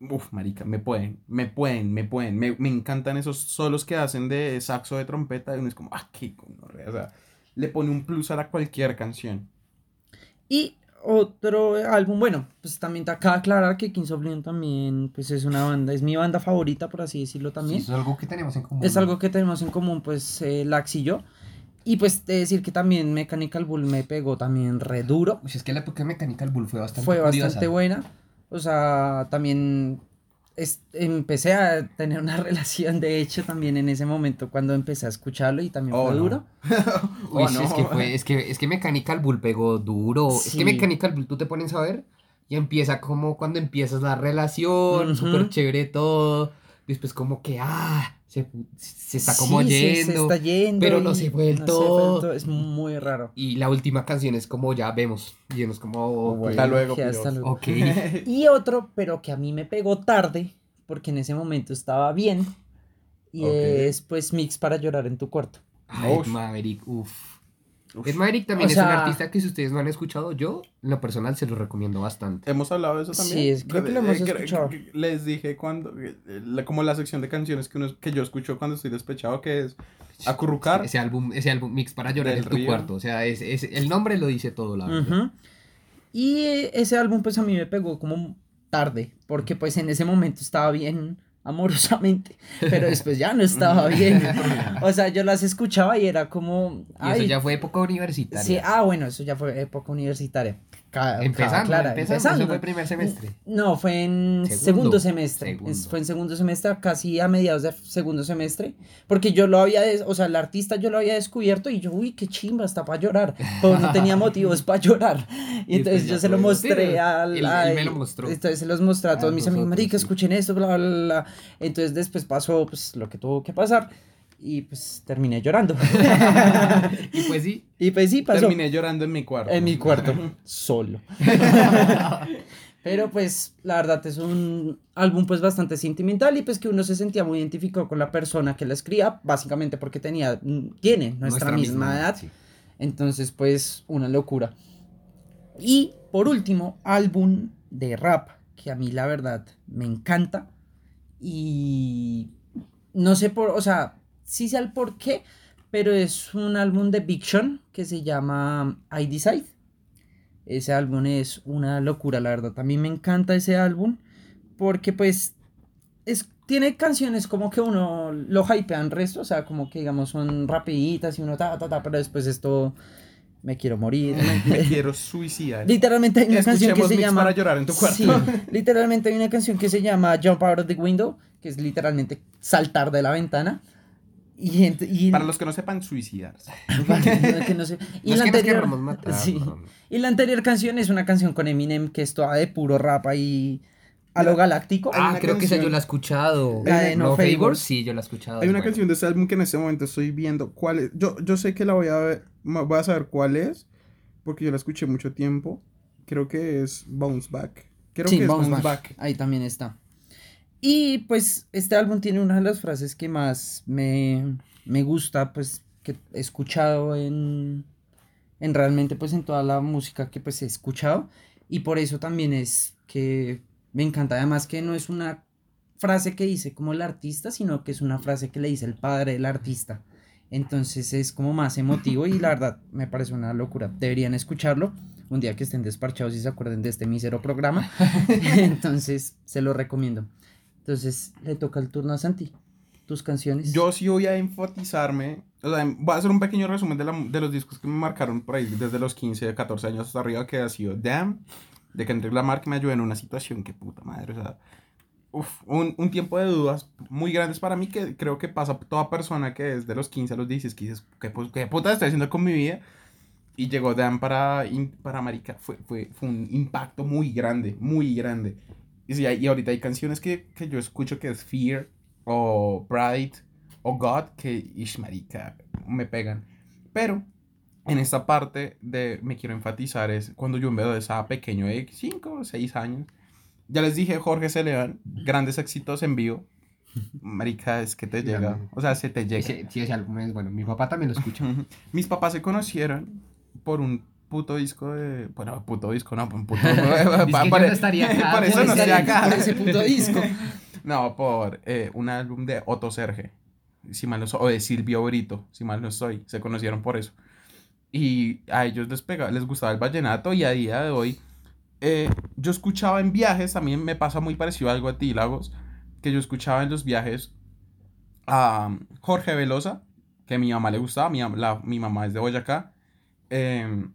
uff, marica, me pueden, me pueden, me pueden, me, me encantan esos solos que hacen de saxo de trompeta y uno es como, ah, qué gonorrea", o sea, le pone un plus a la cualquier canción. Y otro álbum, bueno, pues también te acaba de aclarar que Kings of Leon también, pues es una banda, es mi banda favorita, por así decirlo también. es algo que tenemos en común. Es algo que tenemos en común, pues, eh, Lax y yo. Y pues de decir que también Mechanical Bull me pegó también re duro. Uy, es que la época de Mechanical Bull fue bastante Fue curiosa. bastante buena. O sea, también es- empecé a tener una relación, de hecho, también en ese momento cuando empecé a escucharlo y también Oh, fue no. duro. Uy, Oh, sí, no. es que fue, es que, es que Mechanical Bull pegó duro. Es que Mechanical Bull, tú te pones a ver y empieza como cuando empiezas la relación, Ujú. súper chévere todo. Después como que, ah, se, se está como Sí, se- yendo. Se, está yendo. pero no se fue no todo. Es muy raro. Y la última canción es como ya vemos. Y es como, ok, Bueno, Hasta luego, hasta piros. luego. ok. Y otro, pero que a mí me pegó tarde, porque en ese momento estaba bien. Y es pues Mix para llorar en tu cuarto. Ay, Uf. Maverick, uff. Ed Maverick también O es un artista que si ustedes no han escuchado, yo en lo personal se lo recomiendo bastante. Hemos hablado de eso también. Sí, es- creo que lo hemos Eh, creo escuchado. que Les dije cuando, eh, la- como la sección de canciones que, uno, que yo escucho cuando estoy despechado, que es acurrucar. Ese álbum, ese álbum Mix para llorar en tu Río. cuarto. O sea, es, es- el nombre lo dice todo, la verdad. Ujú. Y ese álbum pues a mí me pegó como tarde, porque pues en ese momento estaba bien amorosamente, pero después ya no estaba bien. O sea, yo las escuchaba y era como... Y eso ay, ya fue época universitaria. Sí, ah, bueno, eso ya fue época universitaria. Empezando, clara, empezando, Eso fue primer semestre. No, fue en Segundo. segundo, semestre. Segundo. Fue en segundo semestre, casi a mediados de segundo semestre. Porque yo lo había, o sea, el artista yo lo había descubierto y yo, uy, qué chimba, está para llorar. Pero no tenía motivos para llorar. Y Y entonces yo se lo mostré al. él- él me lo mostró. Entonces se los mostré a todos A mis amigos, marica, sí. escuchen esto, bla, bla, bla. Entonces después pasó pues, lo que tuvo que pasar. Y pues terminé llorando. Y pues sí. y pues sí, pasó. Terminé llorando en mi cuarto. En mi cuarto, solo. Pero pues la verdad es un álbum pues bastante sentimental y pues que uno se sentía muy identificado con la persona que la escribía, básicamente porque tenía, tiene nuestra, misma, edad. sí. Entonces pues una locura. Y por último, álbum de rap, que a mí la verdad me encanta y no sé por, o sea, sí sé el por qué, pero es un álbum de Big Sean que se llama I Decide. Ese álbum es una locura, la verdad. A mí me encanta ese álbum porque pues es, tiene canciones como que uno lo hypean resto, o sea, como que digamos son rapiditas y uno ta, ta, ta, pero después esto me quiero morir. Me quiero suicidar. Literalmente hay una canción que Escuchemos se Mix llama... para llorar en tu cuarto. Sí, literalmente hay una canción que se llama Jump Out of the Window, que es literalmente saltar de la ventana. Y, ent- y- Para los que no sepan, suicidarse. para que no sé- y No la que nos anterior, queramos matar, sí. no. Y la anterior canción es una canción con Eminem que es toda de puro rap ahí, A lo galáctico. Ah, creo que esa yo la he escuchado. La de No Favors. sí, yo la he escuchado. Hay una canción de este álbum que en este momento estoy viendo cuál es. Yo, yo sé que la voy a ver, voy a saber cuál es, porque yo la escuché mucho tiempo. Creo que es Bounce Back. Creo sí, que es Bounce Bounce Back. Back. Ahí también está. Y pues este álbum tiene una de las frases que más me, me gusta, pues que he escuchado en, en realmente pues en toda la música que pues he escuchado. Y por eso también es que me encanta. Además que no es una frase que dice como el artista, sino que es una frase que le dice el padre del artista. Entonces es como más emotivo y la verdad me parece una locura. Deberían escucharlo un día que estén desparchados y se acuerden de este mísero programa. Entonces se lo recomiendo. Entonces le toca el turno a Santi. Tus canciones. Yo sí voy a enfatizarme. O sea, voy a hacer un pequeño resumen de, la- de los discos que me marcaron por ahí desde los 15, 14 años hasta arriba, que ha sido Damn, de Kendrick Lamar, que me ayudó en una situación que puta madre, o sea, uf, un, un tiempo de dudas muy grandes para mí que creo que pasa toda persona que desde los 15 a los 16, que dices, ¿qué, qué puta estoy haciendo con mi vida? Y llegó Damn para, para Marica, fue, fue, fue un impacto muy grande, muy grande. Y, sí, hay- y ahorita hay canciones que, que yo escucho que es Fear, o Pride, o God, que, ish, marica, me pegan. Pero en esta parte de me quiero enfatizar es cuando yo veo estaba pequeño de 5 o 6 años. Ya les dije, Jorge C. León, grandes éxitos en vivo. Marica, es que te Sí, llega. O sea, se te llega. Ese, sí, ese álbum es bueno. Mi papá también lo escucha. Mis papás se conocieron por un puto disco de. Bueno, puto disco, no, un puto. no estaría acá, Por eso no estoy acá. por ese puto disco. No, por eh, un álbum de Otto Serge, si mal no soy, o de Silvio Brito, si mal no estoy. Se conocieron por eso. Y a ellos les, les gustaba el vallenato y a día de hoy. eh, yo escuchaba en viajes, también me pasa muy parecido a algo a ti, Lagos, que yo escuchaba en los viajes a Jorge Velosa, que a mi mamá le gustaba, mi, la- mi mamá es de Boyacá, em,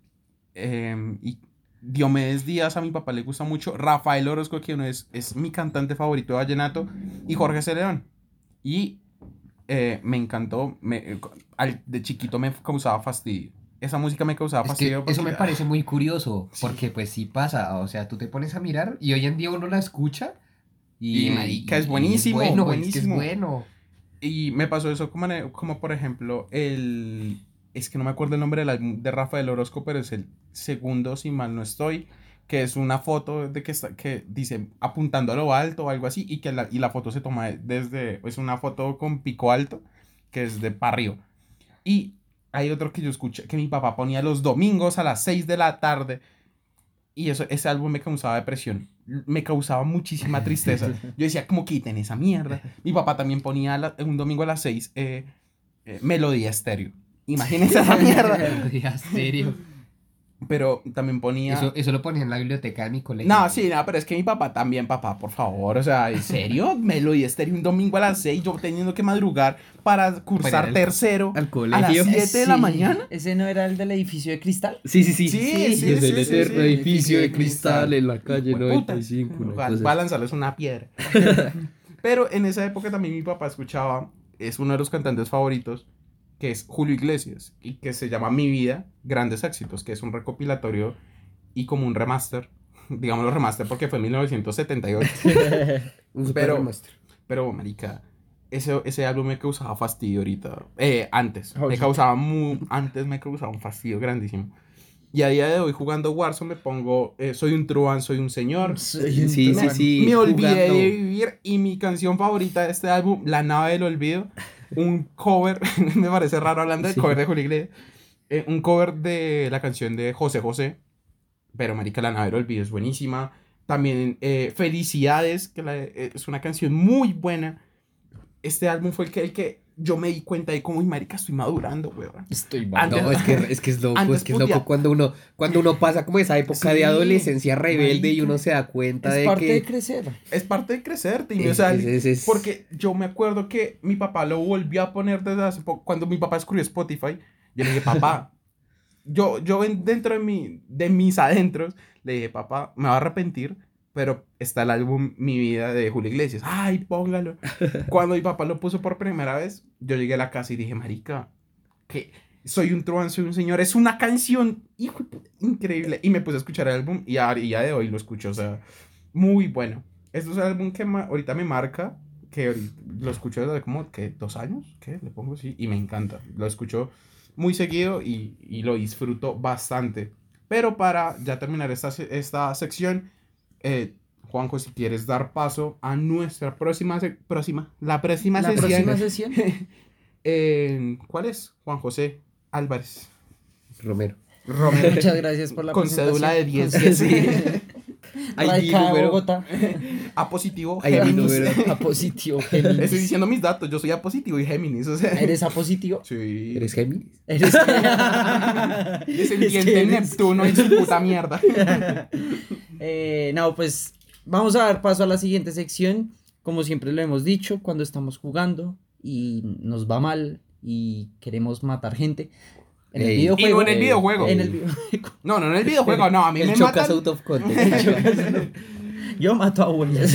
em, y Diomedes Díaz a mi papá le gusta mucho, Rafael Orozco, quien es, es mi cantante favorito de vallenato, y Jorge C. León. Y eh, me encantó, me, eh, al- de chiquito me causaba fastidio. Esa música me causaba Es fastidio. eso porque- me parece muy curioso, Sí. porque pues sí pasa, o sea, tú te pones a mirar y hoy en día uno la escucha y, Y, marica, es y buenísimo, bueno, es que es buenísimo. bueno. Y me pasó eso como, como por ejemplo el... Es que no me acuerdo el nombre del álbum de Rafael Orozco, pero es el segundo, si mal no estoy, que es una foto de que, está, que dice apuntando a lo alto o algo así, y que la, y la foto se toma desde... Es una foto con pico alto, que es de para arriba. Y hay otro que yo escuché, que mi papá ponía los domingos a las 6 de la tarde, y eso, ese álbum me causaba depresión, me causaba muchísima tristeza. Yo decía, como quiten esa mierda. Mi papá también ponía la- un domingo a las 6 eh, eh, Melodía Estéreo. Imagínense esa mierda. En serio. Pero también ponía... Eso, eso lo ponía en la biblioteca de mi colegio. No, sí, no, pero es que mi papá también, papá, por favor. O sea, ¿en serio? Melodía Estéreo un domingo a las 6, yo teniendo que madrugar para cursar al- tercero Al a colegio. las 7 de la Sí. mañana. ¿Ese no era el del edificio de cristal? Sí, sí, sí. Sí, sí, sí, Desde sí, el sí, eterno sí. edificio de de cristal. cristal en la calle Hijo de puta. 95. una Va, cosa va a lanzarles una piedra. Pero en esa época también mi papá escuchaba, es uno de los cantantes favoritos, que es Julio Iglesias, y que se llama Mi Vida, Grandes Éxitos, que es un recopilatorio y como un remaster, digámoslo remaster porque fue en 1978. Un Pero- remaster. Pero, marica, ese, ese álbum me causaba fastidio ahorita. Eh, antes. Oye. Me causaba mu- antes me causaba un fastidio grandísimo. Y a día de hoy jugando Warzone me pongo, eh, soy un truán, soy un señor. Soy un Sí, sí, truán. sí. me olvidé jugando. de vivir y mi canción favorita de este álbum, La nave del olvido, un cover, me parece raro hablando de Sí. cover de Julio Iglesias, eh, un cover de la canción de José José, pero marica, La nave del olvido es buenísima. También eh, Felicidades, que la- eh, es una canción muy buena. Este álbum fue el que, el que yo me di cuenta de cómo, "Uy, marica, estoy madurando, weón. Estoy Antes- No, es que, es que es loco, Antes es que es loco cuando uno, cuando uno pasa como esa época Sí, de adolescencia rebelde y marica. uno se da cuenta Es de parte que de crecer. Es parte de crecerte. Y, o es- sea, es- es- es- Porque yo me acuerdo que mi papá lo volvió a poner desde hace poco. Cuando mi papá descubrió Spotify, yo le dije, papá, yo, yo en- dentro de, mi, de mis adentros, le dije, papá, me va a arrepentir, pero está el álbum Mi Vida de Julio Iglesias. Ay, póngalo. Cuando mi papá lo puso por primera vez, yo llegué a la casa y dije, marica, que soy un truán, soy un señor. Es una canción, hijo increíble. Y me puse a escuchar el álbum y a día de hoy lo escucho, o sea, muy bueno. Esto es un álbum que ahorita me marca, que lo escucho desde como, ¿qué? ¿Dos años? ¿Qué? Le pongo así. Y me encanta. Lo escucho muy seguido y, y lo disfruto bastante. Pero para ya terminar esta, esta sección, eh, Juanjo, si quieres dar paso a nuestra próxima, próxima, la próxima La sesión. próxima sesión. Eh, ¿Cuál es? Juan José Álvarez. Romero. Romero. Muchas gracias por la Con cédula de presentación. 10. Con cédula- Ahí mi Radica de número. Bogotá. A positivo. Mi Géminis. número. A positivo, Géminis. Estoy diciendo mis datos. Yo soy A positivo y Géminis. O sea. ¿Eres a positivo? Sí. ¿Eres Géminis? Eres. Descendiente Es que de eres- Neptuno y su puta mierda. Eh, no, pues vamos a dar paso a la siguiente sección. Como siempre lo hemos dicho, cuando estamos jugando y nos va mal y queremos matar gente. En el Ey. videojuego. Y no en el videojuego. En el videojuego. No, no en el videojuego. No, a mí El me chocas matan. out of context. Yo mato a abuelas.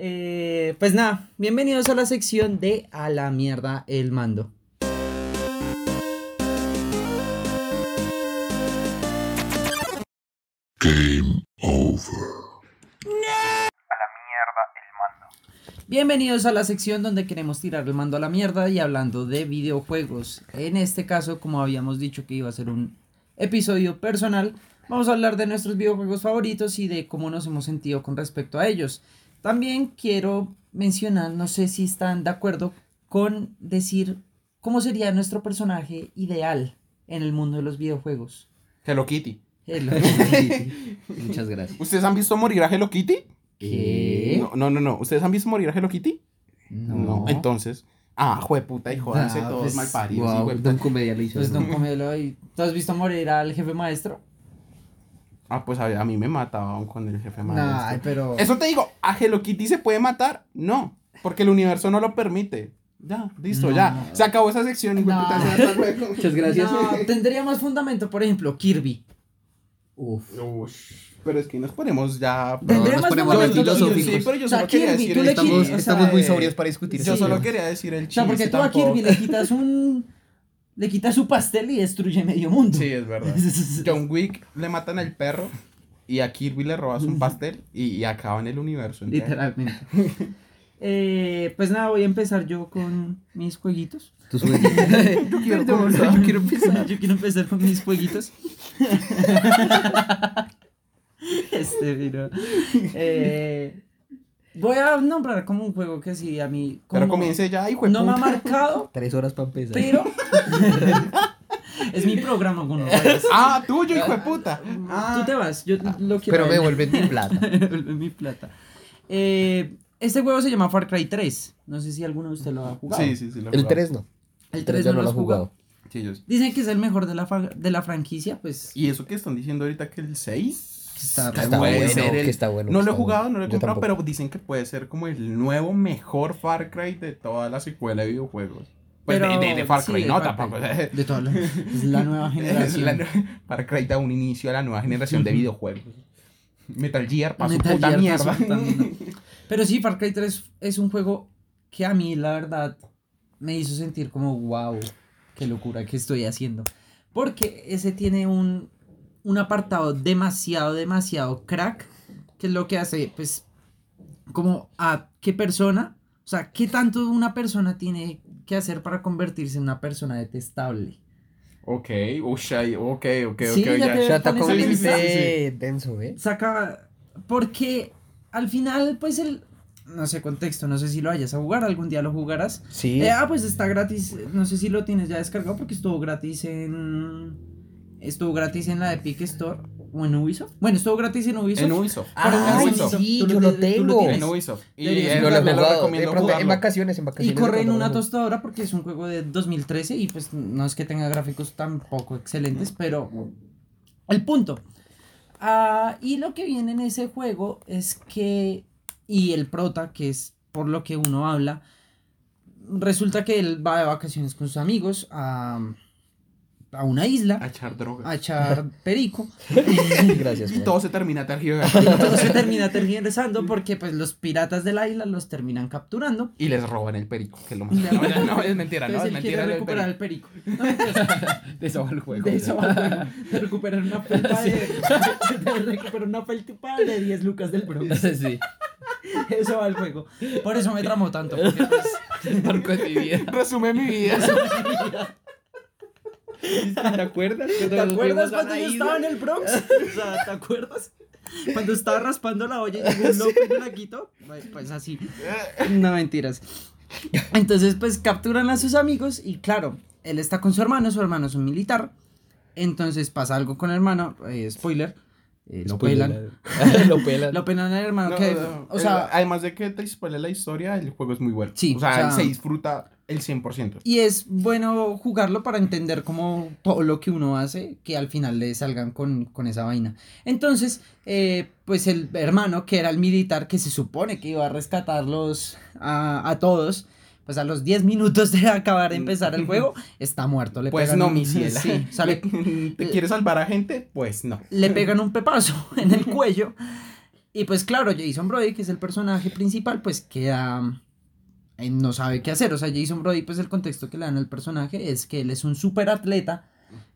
Eh, pues nada, bienvenidos a la sección de A la mierda el mando. A la mierda el mando. Bienvenidos a la sección donde queremos tirar el mando a la mierda y hablando de videojuegos. En este caso, como habíamos dicho que iba a ser un episodio personal, vamos a hablar de nuestros videojuegos favoritos y de cómo nos hemos sentido con respecto a ellos. También quiero mencionar, no sé si están de acuerdo con decir cómo sería nuestro personaje ideal en el mundo de los videojuegos. Hello Kitty. Muchas gracias. ¿Ustedes han visto morir a Hello Kitty? ¿Qué? No, no, no. no. ¿Ustedes han visto morir a Hello Kitty? No. Entonces. Ah, jueputa, y jódanse Ah, todos pues, malparidos. Wow, hijueputa. Don Comedia lo hizo. Pues. Don Comelo, ¿y ¿tú has visto morir al jefe maestro? Ah, pues a, a mí me mataban con el jefe maestro. Nah, pero... Eso te digo, ¿a Hello Kitty se puede matar? No, porque el universo no lo permite. Ya, listo, No. ya. Se acabó esa sección, No. Muchas gracias. No, tendría más fundamento, por ejemplo, Kirby. Uf. Ush, pero es que nos ponemos ya... Tendría nos más ponemos Yo- yo-. Sí, pero yo O sea, solo quería Kirby, decir el Estamos, o estamos sea, muy sobrios para discutir. Yo sí, solo ¿no? quería decir el O chiste. sea, porque tú a Kirby le quitas un... Le quitas su pastel y destruye medio mundo. Sí, es verdad. John Wick le matan al perro y a Kirby le robas un pastel y, y acaban el universo. entero. Literalmente. Eh, pues nada, voy a empezar yo con mis jueguitos. Tu sueño. Yo quiero Perdón, comenzar. yo quiero empezar. Yo quiero empezar con mis jueguitos. este, mira. Eh, voy a nombrar como un juego que sí a mí. Pero como comience ya, hijo de No me ha marcado, Tres horas para empezar. pero. es mi programa, con. Ah, tuyo, hijo de puta. Tú te vas, yo lo quiero. Pero a me vuelven mi plata. Me vuelve mi plata. Eh, este juego se llama Far Cry 3. No sé si alguno de ustedes lo ha jugado. Sí, sí, sí. lo he El jugado. 3 no. El El 3 ya no no lo has jugado. Sí, yo sí. Dicen que es el mejor de la, de la franquicia, pues. ¿Y eso que están diciendo ahorita que el 6? Está Que re está puede bueno, ser el- que está bueno. No lo he jugado, bueno. no lo he comprado, pero dicen que puede ser como el nuevo mejor Far Cry de toda la secuela de videojuegos. Pues Pero- de, de- de Far Cry, no, Far tampoco. De todas las- Es la nueva generación. la Far Cry da un inicio a la nueva generación de videojuegos. Metal Gear, para su Metal puta Gear mierda. pasó también. Pero sí, Far Cry 3 es un juego que a mí, la verdad, me hizo sentir como, wow, qué locura que estoy haciendo. Porque ese tiene un, un apartado demasiado, demasiado crack, que es lo que hace, pues, como a qué persona, o sea, qué tanto una persona tiene que hacer para convertirse en una persona detestable. Ok, ush, ok, ok, Sí, ok, ya ya. te- Ya a un pensar. límite denso, ¿eh? saca porque al final pues el no sé contexto no sé si lo vayas a jugar algún día lo jugarás Sí. Eh, ah pues está gratis no sé si lo tienes ya descargado porque estuvo gratis en estuvo gratis en la Epic Store o en Ubisoft bueno estuvo gratis en Ubisoft En Ubisoft. Ah, en Ubisoft. Sí, yo lo tengo. En Ubisoft. Y eh, lo he jugado. Pronto, en vacaciones, en y vacaciones. corre de en una tostadora porque es un juego de 2013 y pues no es que tenga gráficos tampoco excelentes, pero el punto. Ah, y lo que viene en ese juego es que, y el prota, que es por lo que uno habla, resulta que él va de vacaciones con sus amigos a, a una A isla echar drogas. a echar perico. Gracias, Y Juan. todo se termina tergiversando. Todo se termina tergiversando porque pues los piratas de la isla los terminan capturando. y les roban el perico, que es lo más... No, no, es mentira, no, es él mentira. quiere recuperar perico. el perico. No. De eso va el juego. De eso va el juego, de recuperar una felpa de, de recuperar una felpa de 10 lucas del Bronx. Sí. Eso va al juego. Por eso me tramó tanto. Porque, pues, Marco de mi vida. Resume mi vida. ¿Te acuerdas? ¿Te acuerdas cuando yo estaba en el Bronx? O sea, ¿te acuerdas? Cuando estaba raspando la olla y llegó un loco y me la quitó. Pues así. No mentiras. Entonces, pues capturan a sus amigos y claro, él está con su hermano, su hermano es un militar. Entonces pasa algo con el hermano, eh, spoiler, eh, lo pelan. lo pelan. Lo pelan al hermano No, que, no, o sea, además de que te spoilea la historia, el juego es muy bueno. Sí, o sea, o sea- se disfruta el 100%. Y es bueno jugarlo para entender como todo lo que uno hace, que al final le salgan con, con esa vaina. Entonces, eh, pues el hermano, que era el militar, que se supone que iba a rescatarlos a, a todos, pues a los 10 minutos de acabar de empezar el juego, está muerto. Le Pues pegan no, un- mi ciela. Sí, o sea, le, ¿Te quieres salvar a gente? Pues no. le pegan un pepazo en el cuello. Y pues claro, Jason Brody, que es el personaje principal, pues queda... eh, no sabe qué hacer. O sea, Jason Brody, pues el contexto que le dan al personaje es que él es un super atleta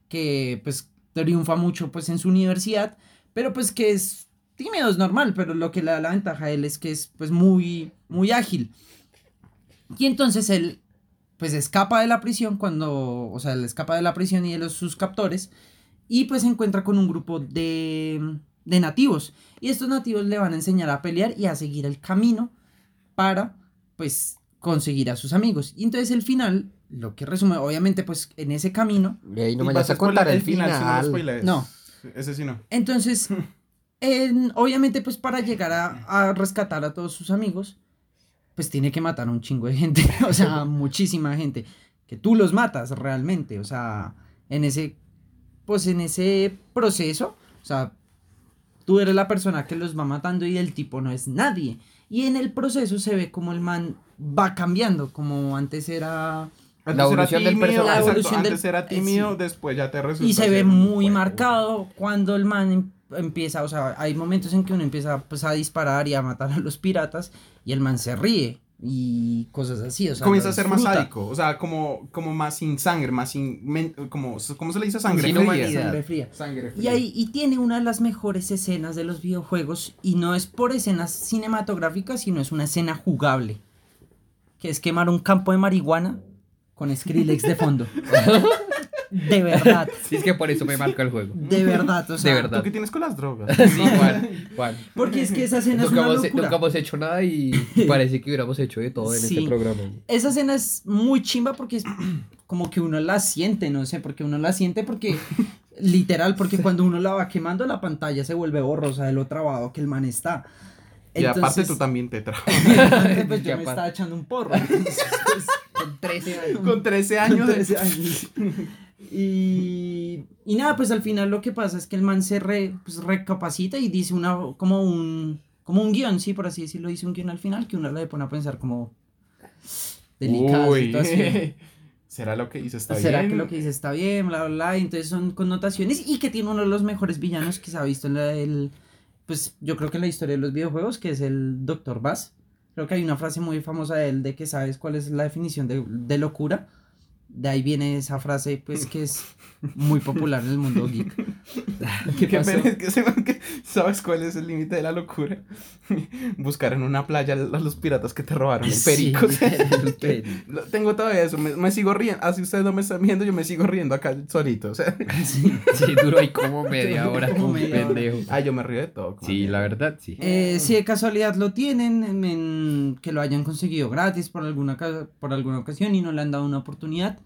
que pues triunfa mucho pues en su universidad, pero pues que es tímido, es normal, pero lo que le da la ventaja a él es que es pues muy, muy ágil. Y entonces él pues escapa de la prisión cuando, o sea, él escapa de la prisión y de sus captores y pues se encuentra con un grupo de, de nativos. Y estos nativos le van a enseñar a pelear y a seguir el camino para pues conseguir a sus amigos. Y entonces el final, lo que resume, obviamente pues en ese camino, Y ahí no me vas a contar el final. si no. No. Ese sí no. entonces, en- obviamente pues para llegar a, a rescatar a todos sus amigos, pues tiene que matar a un chingo de gente, o sea, muchísima gente, que tú los matas realmente, o sea, en ese, pues en ese proceso, o sea, tú eres la persona que los va matando y el tipo no es nadie. Y en el proceso se ve como el man va cambiando, como antes era... Antes La era evolución del tímido, personaje. La del- Antes era eh, tímido, sí. después ya te resulta Y se ve muy marcado cuando el man em- empieza, o sea, hay momentos en que uno empieza pues, a disparar y a matar a los piratas y el man se ríe y cosas así, o sea, Comienza a ser más sádico, o sea, como, como más sin sangre, más sin... men- como, ¿Cómo se le dice? Sangre Sin fría. Sangre fría. Sangre Y, fría. ahí, y tiene una de las mejores escenas de los videojuegos y no es por escenas cinematográficas, sino es una escena jugable, que es quemar un campo de marihuana con Skrillex de fondo. de verdad, Sí, es que por eso me marca el juego. de verdad, o sea, verdad. ¿Tú qué tienes con las drogas? Sí, Juan. Juan. porque es que esa escena es Nunca una hemos, locura. nunca hemos hecho nada y parece que hubiéramos hecho de todo en Sí. este programa. Esa escena es muy chimba porque es como que uno la siente, no sé, porque uno la siente porque, literal, porque cuando uno la va quemando la pantalla se vuelve borrosa de lo trabado que el man está. Y aparte tú también te trajo. pues Y yo me estaba echando un porro. entonces, pues, Con 13 años. Con 13 años. de- 13 años. Y, y nada, pues al final lo que pasa es que el man se re- pues, recapacita y dice una, como un, como un guion, sí, por así decirlo, dice un guion al final que uno le pone a pensar como delicada Uy. situación. ¿Será lo que hice? ¿Está ¿Será bien? que lo que dice está bien? Bla, bla, bla. y Entonces son connotaciones y que tiene uno de los mejores villanos que se ha visto en la, el, pues yo creo que en la historia de los videojuegos, que es el Dr. Bass. Creo que hay una frase muy famosa de él de que sabes cuál es la definición de, de locura. De ahí viene esa frase, pues que es muy popular en el mundo geek. ¿Qué Qué pasó? pena, es que se- que- ¿Sabes cuál es el límite de la locura? Buscar en una playa a los piratas que te robaron el Sí, perico. el perico. Lo- Tengo todavía eso, me, me sigo riendo. Así ustedes no me están viendo, yo me sigo riendo acá solito. O sea, Sí. Sí, duró ahí como media hora, Como media hora. pendejo. ay, yo me río de todo. Sí, la verdad, sí. Eh, si de casualidad lo tienen, en- en- que lo hayan conseguido gratis por alguna, por alguna ocasión y no le han dado una oportunidad,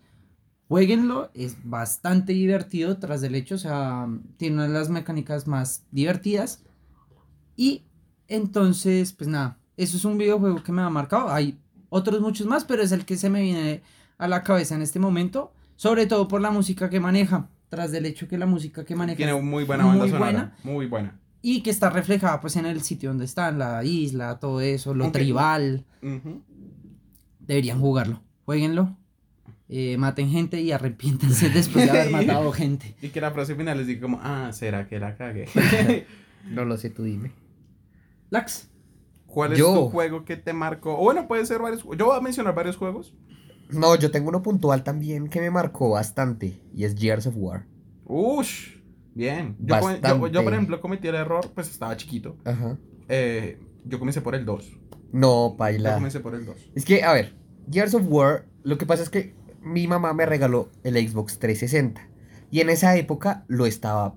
jueguenlo, es bastante divertido tras del hecho, o sea, tiene una de las mecánicas más divertidas. Y entonces, pues nada, eso es un videojuego que me ha marcado. Hay otros muchos más, pero es el que se me viene a la cabeza en este momento, sobre todo por la música que maneja, tras del hecho que la música que maneja Tiene muy buena banda muy sonora. buena. Muy buena. y que está reflejada pues en el sitio donde está, en la isla, todo eso, lo tribal. Deberían jugarlo. Jueguenlo. Eh, maten gente y arrepiéntanse después de haber matado gente. Y que la frase final les diga como, ah, ¿será que la cagué? No lo sé, tú dime. Lax. ¿Cuál es Yo. tu juego que te marcó? O bueno, puede ser varios. Yo voy a mencionar varios juegos. No, yo tengo uno puntual también que me marcó bastante y es Gears of War. Ush, bien. Yo, yo- yo, por ejemplo, cometí el error, pues estaba chiquito. Ajá. eh, Yo comencé por el 2. No, Yo paila. comencé por el 2. Es que, a ver, Gears of War, lo que pasa es que mi mamá me regaló el Xbox 360. Y en esa época lo estaba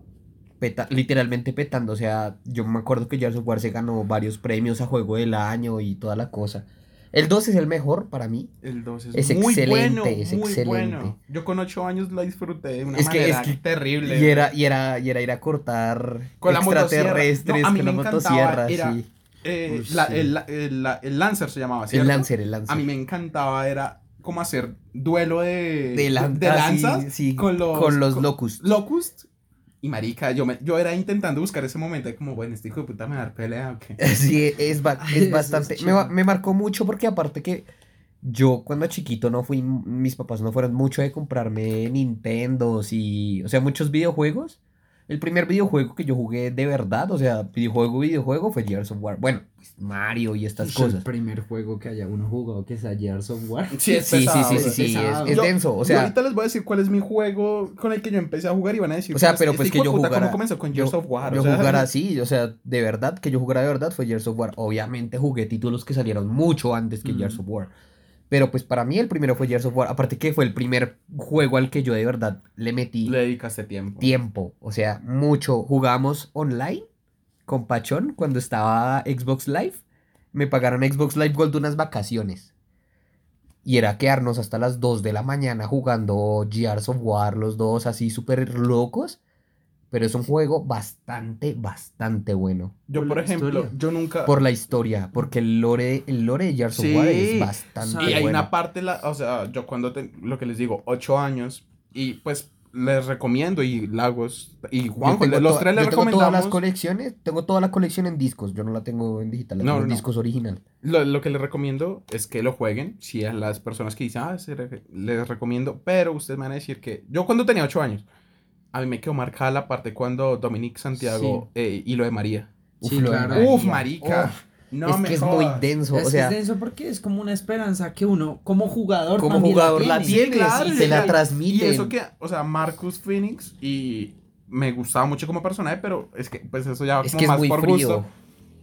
peta- literalmente petando. O sea, yo me acuerdo que Gears of War se ganó varios premios a juego del año y toda la cosa. El 2 es el mejor para mí. El 2 es, Es muy excelente, bueno, es muy excelente. bueno. Yo con 8 años la disfruté de una Es que- es manera que- terrible. Y era, y era, y era ir a cortar Con la extraterrestres No, a mí con la me encantaba, motosierra, era- sí. Eh, la- sí. el, el- la- el Lancer se llamaba, El ¿cierto? Lancer, el Lancer. A mí me encantaba, era como hacer duelo de, de, lan- de ah, sí, lanzas sí, con los, con los con- Locust. Locust. Y marica, yo, me, yo era intentando buscar ese momento de como, bueno, este hijo de puta me va a dar pelea o qué. Sí, es, ba- Ay, es bastante. es me, me marcó mucho porque aparte que yo cuando chiquito no fui, mis papás no fueron mucho de comprarme Nintendos y, o sea, muchos videojuegos. El primer videojuego que yo jugué de verdad, o sea, videojuego, videojuego, fue Gears of War. Bueno, pues Mario y estas Es el cosas. primer juego que haya uno jugado que sea Gears of War. Sí, es Sí, sí, pesado, sí, es sí, sí, es, es Yo- denso, o yo sea, ahorita les voy a decir cuál es mi juego con el que yo empecé a jugar y van a decir, O sea, "Pues, pero este pues que hijo de yo jugara. ¿Cómo comenzó con yo, Gears of War? yo O sea, jugara así, o sea, de verdad, que yo jugara de verdad fue Gears of War. Obviamente jugué títulos que salieron mucho antes que Mm. Gears of War. Pero pues para mí el primero fue Gears of War. Aparte que fue el primer juego al que yo de verdad le metí Le dedicaste tiempo. tiempo. O sea, mucho. Jugamos online con Pachón cuando estaba Xbox Live. Me pagaron Xbox Live Gold unas vacaciones. Y era quedarnos hasta las 2 de la mañana jugando Gears of War, los dos así súper locos. Pero es un juego bastante, bastante bueno. Yo, Por ejemplo, historia. yo nunca... Por la historia, porque el lore, el lore de Gears of War Sí, es bastante Y hay bueno. una parte, la, o sea, yo cuando, te- lo que les digo, ocho años, y pues les recomiendo, y Lagos, y Juanjo, los tres les yo tengo todas las colecciones, tengo toda la colección en discos, yo no la tengo en digital, la No, tengo en no. discos original. lo, lo que les recomiendo es que lo jueguen, si a las personas que dicen, ah, re- les recomiendo, pero ustedes me van a decir que, yo cuando tenía ocho años, a mí me quedó marcada la parte cuando Dominic Santiago eh, y lo de María. Sí, lo de claro. María. Uf, marica. Uf, no es me que es muy denso, Es, o sea, es denso porque es como una esperanza que uno, como jugador, Como jugador la tiene. tiene. claro, y te la transmiten. Y eso que, o sea, Marcus Phoenix y me gustaba mucho como personaje, pero es que pues eso ya es como que es más muy por frío. gusto.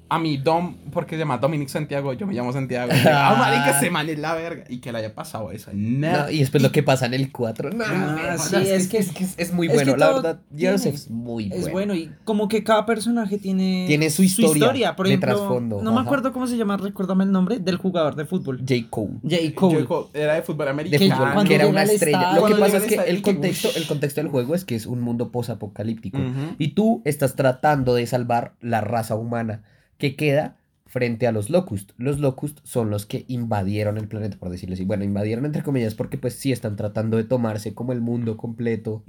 A mí Dom, porque se llama Dominic Santiago, yo me llamo Santiago. ah, marica, se man es la verga. Y que le haya pasado eso. No. No, y después lo que pasa en el 4, no, Ah, no, sí, no, es que- es, que es, es muy es bueno, que la verdad, tiene- es muy Es bueno. bueno y como que cada personaje tiene, Tiene su historia Por de ejemplo, trasfondo, no me acuerdo cómo se llama, recuérdame el nombre del jugador de fútbol. J. Cole. J. Cole. digo, era de fútbol De americano. que era una estrella. Lo que pasa es que el contexto, el contexto del juego es que es un mundo posapocalíptico. Ujú. Y tú estás tratando de salvar la raza humana que queda frente a los Locust. Los Locust son los que invadieron el planeta, por decirlo así. Bueno, invadieron entre comillas porque pues sí están tratando de tomarse como el mundo completo.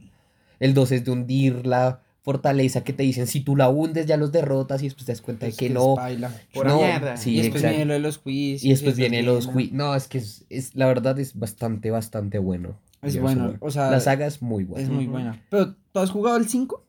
El 2 es de hundir la fortaleza que te dicen, si tú la hundes ya los derrotas y después te das cuenta de Es que es no. Pura no, mierda. sí, y después exacto. viene lo de los juicios. Y después viene los bien, jui- No, es que es, es- la verdad es bastante, bastante bueno. Es bueno, o sea, la saga es muy buena. Es muy buena. Pero, ¿tú has jugado el 5?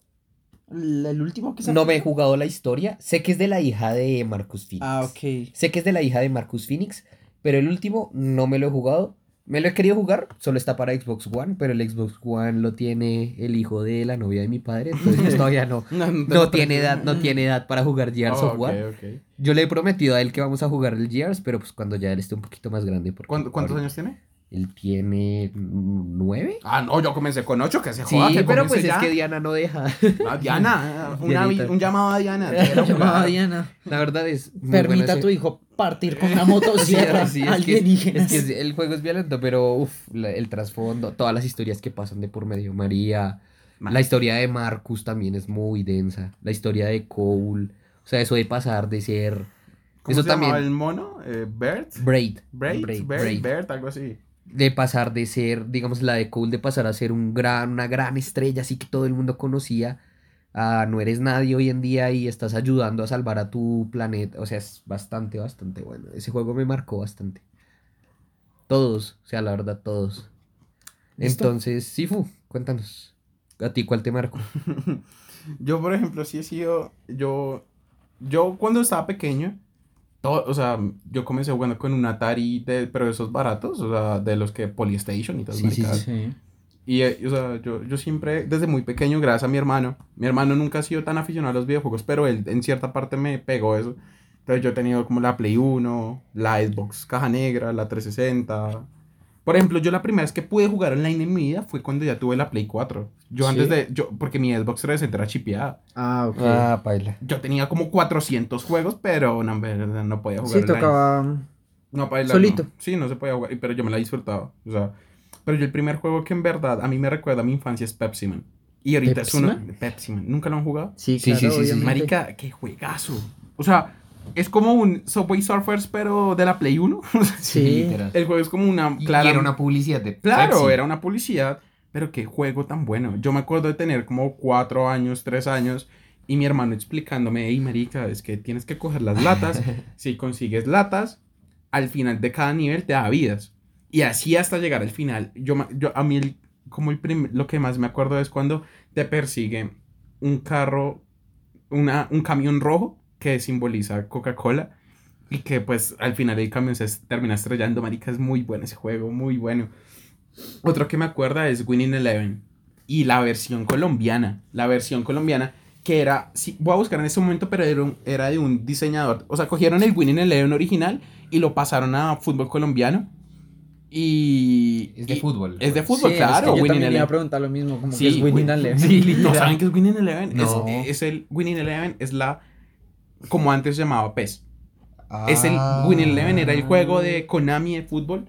¿El, último que? No me he jugado la historia. Sé que es de la hija de Marcus Phoenix. Ah, ok. Sé que es de la hija de Marcus Phoenix, pero el último no me lo he jugado. Me lo he querido jugar, solo está para Xbox One, pero el Xbox One lo tiene el hijo de la novia de mi padre, entonces pues todavía no. No, lo tiene edad, no tiene edad para jugar Gears Oh, of ok, War. Yo le he prometido a él que vamos a jugar el Gears, pero pues cuando ya él esté un poquito más grande. Porque ¿Cuánto- ¿Cuántos años tiene? Él tiene nueve. Ah, no, yo comencé con ocho, que se Sí, joda, que pero pues es que Diana no deja. Ah, Diana, una un llamado a Diana. déjela Llamada jugar. Diana. La verdad es. Permita a tu hijo partir con una motosierra Sí, sí, es que- alienígena. Es que el juego es violento, pero uf, la- el trasfondo, todas las historias que pasan de por medio. María, Man. la historia de Marcus también es muy densa. La historia de Cole, o sea, eso de pasar de ser ¿Cómo Eso se también. el mono? Eh, Bert. Braid, Braid, Braid, Bert, Braid. Bert, algo así. De pasar de ser, digamos, la de Cole, de pasar a ser un gran, una gran estrella, así que todo el mundo conocía. a no eres nadie hoy en día y estás ayudando a salvar a tu planeta. O sea, es bastante, bastante bueno. Ese juego me marcó bastante. Todos, o sea, la verdad, todos. ¿Listo? Entonces, Sifu, cuéntanos. ¿A ti cuál te marcó? Yo, por ejemplo, sí he sido. Yo. Yo cuando estaba pequeño. Todo- o sea, yo comencé jugando con un Atari, de, pero de esos baratos, o sea, de los que Polystation y todo Sí, sí, sí. Y, eh, o sea, yo, yo siempre, desde muy pequeño, gracias a mi hermano, mi hermano nunca ha sido tan aficionado a los videojuegos, pero él en cierta parte me pegó eso. Entonces yo he tenido como la Play 1, la Xbox Caja Negra, la 360. Por ejemplo, yo la primera vez que pude jugar online en mi vida fue cuando ya tuve la Play 4. Yo Sí. antes de, yo, porque mi Xbox 360 era chipeada. Ah, ok. Ah, paila. Yo tenía como 400 juegos, pero no, no podía jugar sí, online. tocaba. No, bailar, Solito. no. Sí, no se podía jugar, pero yo me la disfrutaba. O sea, pero yo el primer juego que en verdad a mí me recuerda a mi infancia es Pepsi Man. Y ahorita es uno. ¿Pepsi Pepsi Man. ¿Nunca lo han jugado? Sí, Sí, claro, sí, sí, sí. Marica, qué juegazo. O sea, es como un Subway Surfers, pero de la Play 1. Sí. Literal. el juego es como una. Y clara- era una publicidad de Claro, Pepsi. era una publicidad, pero qué juego tan bueno. Yo me acuerdo de tener como cuatro años, tres años, y mi hermano explicándome, hey, marica, es que tienes que coger las latas. si consigues latas, al final de cada nivel te da vidas. Y así hasta llegar al final. Yo, yo a mí, el- como el lo que más me acuerdo es cuando te persigue un carro, una, un camión rojo que simboliza Coca-Cola. Y que pues al final el camión se termina estrellando, marica, es muy bueno ese juego, muy bueno. Otro que me acuerda es Winning Eleven. Y la versión colombiana, la versión colombiana que era, sí, voy a buscar en ese momento, pero era, un- era de un diseñador. O sea, cogieron el Winning Eleven original y lo pasaron a fútbol colombiano. Y... Es de y- fútbol. Es de fútbol, Sí, es claro. que yo Winning también iba a preguntar lo mismo, como Sí, que es Winning Win- Eleven. Sí, ¿no saben qué es Winning Eleven? No. Es, es el Winning Eleven, es la... Como antes se llamaba PES. Ah. Es el Winning Eleven, era el juego de Konami de fútbol.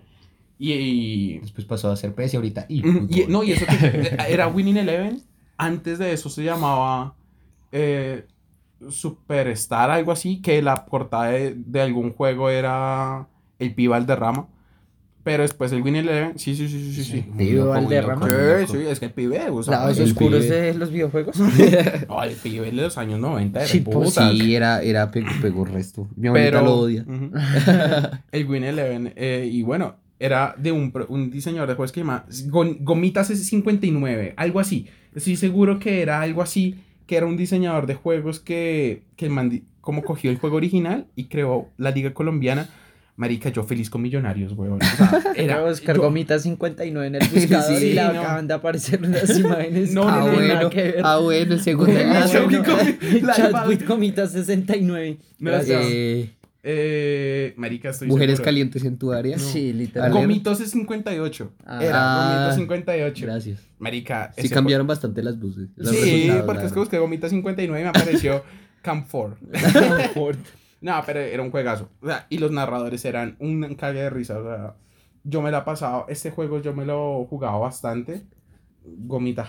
Y... y- Después pasó a ser PS y ahorita. Y, no, y eso que- era Winning Eleven. Antes de eso se llamaba eh, Superstar, algo así, que la portada de, de algún juego era el Pibe Valderrama. Pero después el Winning Eleven, sí, sí, sí, sí, sí. sí. Pibe Valderrama. Sí, sí, es que el pibe, o sea, Lados oscuros pibe. de los videojuegos. no, el pibe de los años 90 era Sí, pues, puta. Sí, era, era pegó, pegó resto. Mi abuelita pero lo odia. ujú. el Win Eleven eh, y bueno era de un, un diseñador de juegos que se llama Gomitas S59 algo así estoy seguro que era algo así que era un diseñador de juegos que, que el man di- como cogió el juego original y creó la liga colombiana marica yo feliz con millonarios weón o sea, Era Oscar yo- Gomita 59 en el buscador Sí, y le no. acaban de aparecer unas imágenes. No, no, ah, no, tienen bueno, nada que ver. ah, bueno, el segundo. Ah, la Gomita 69. No, Gracias. Eh, eh, marica estoy mujeres seguro. calientes en tu área. Sí, literal. Gomitos S58 Ah. era Gomitos 58 Gracias. marica Sí cambiaron bastante las luces. los Sí, porque la es que busqué Gomita 59 y me apareció Camp 4. No, pero era un juegazo. O sea, y los narradores eran un cague de risa. O sea, yo me la he pasado. Este juego yo me lo jugaba bastante. Gomita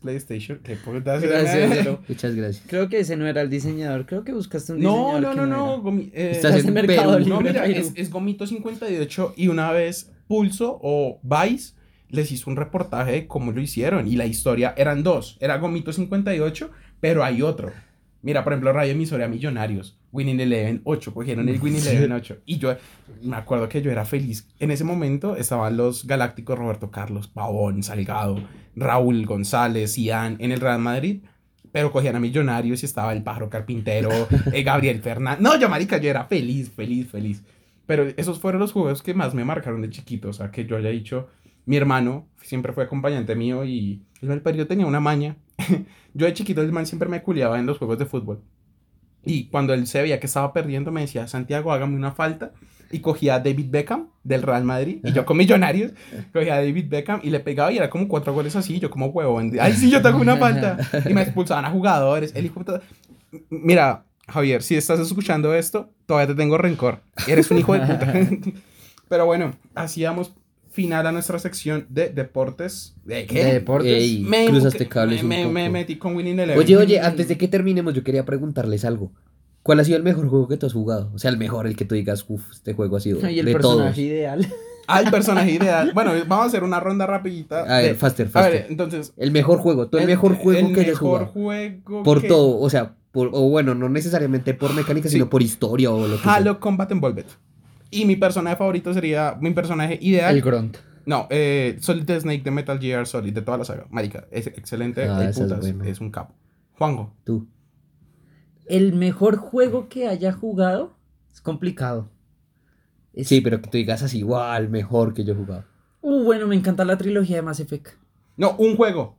PlayStation. ¿Qué putas Gracias, pero Muchas gracias. creo que ese no era el diseñador. Creo que buscaste un No, diseñador. no, que no, no. Gomi- eh, Estás en Mercado Perú. Libre. no, mira, es, es Gomito 58 y una vez Pulso o Vice les hizo un reportaje de cómo lo hicieron y la historia eran dos, era Gomito 58, pero hay otro. Mira, por ejemplo, Radio Emisora Millonarios, Winning Eleven 8, cogieron el Winning Eleven 8 y yo me acuerdo que yo era feliz. En ese momento estaban los galácticos Roberto Carlos, Pavón, Salgado, Raúl González, Ian en el Real Madrid. Pero cogían a Millonarios y estaba el pájaro carpintero, eh, Gabriel Fernández. No, yo, marica, yo era feliz, feliz, feliz. Pero esos fueron los juegos que más me marcaron de chiquito. O sea, que yo haya dicho, mi hermano siempre fue acompañante mío y el periodo tenía una maña. yo de chiquito, el man siempre me culiaba en los juegos de fútbol. Y cuando él se veía que estaba perdiendo, me decía, Santiago, hágame una falta. Y cogía a David Beckham del Real Madrid. Y yo con Millonarios, cogía a David Beckham y le pegaba y era como cuatro goles así. y Yo como huevón. Ay, sí, yo tengo una falta. Y me expulsaban a jugadores. El hijo de Mira, Javier, si estás escuchando esto, todavía te tengo rencor. Eres un hijo de puta. Pero bueno, hacíamos final a nuestra sección de deportes. ¿De qué? De deportes. Ey, Me, cruzaste cables me, un me- me poco. metí con Winning Eleven. Oye, oye, antes de que terminemos, yo quería preguntarles algo. ¿Cuál ha sido el mejor juego que tú has jugado? O sea, el mejor, el que tú digas, uff, este juego ha sido Y el de personaje todos. ideal. Al personaje ideal. Bueno, vamos a hacer una ronda rapidita. A ver, de- faster, A faster. ver, entonces. El mejor juego, tú el, mejor juego el que hayas mejor jugado. juego Por que- todo, o sea, por, o bueno, no necesariamente por mecánica, Sí. sino por historia o lo que sea. Halo Combat Evolved. Y mi personaje favorito sería. Mi personaje ideal. El Grunt. No, eh, Solid Snake de Metal Gear Solid, de toda la saga. Marica, es excelente. Ah, es putas, bueno. es un capo. Juanjo. Tú. El mejor juego que haya jugado es complicado. Es- Sí, pero que tú digas así, wow, el mejor que yo he jugado. Uh, bueno, me encanta la trilogía de Mass Effect. No, un juego.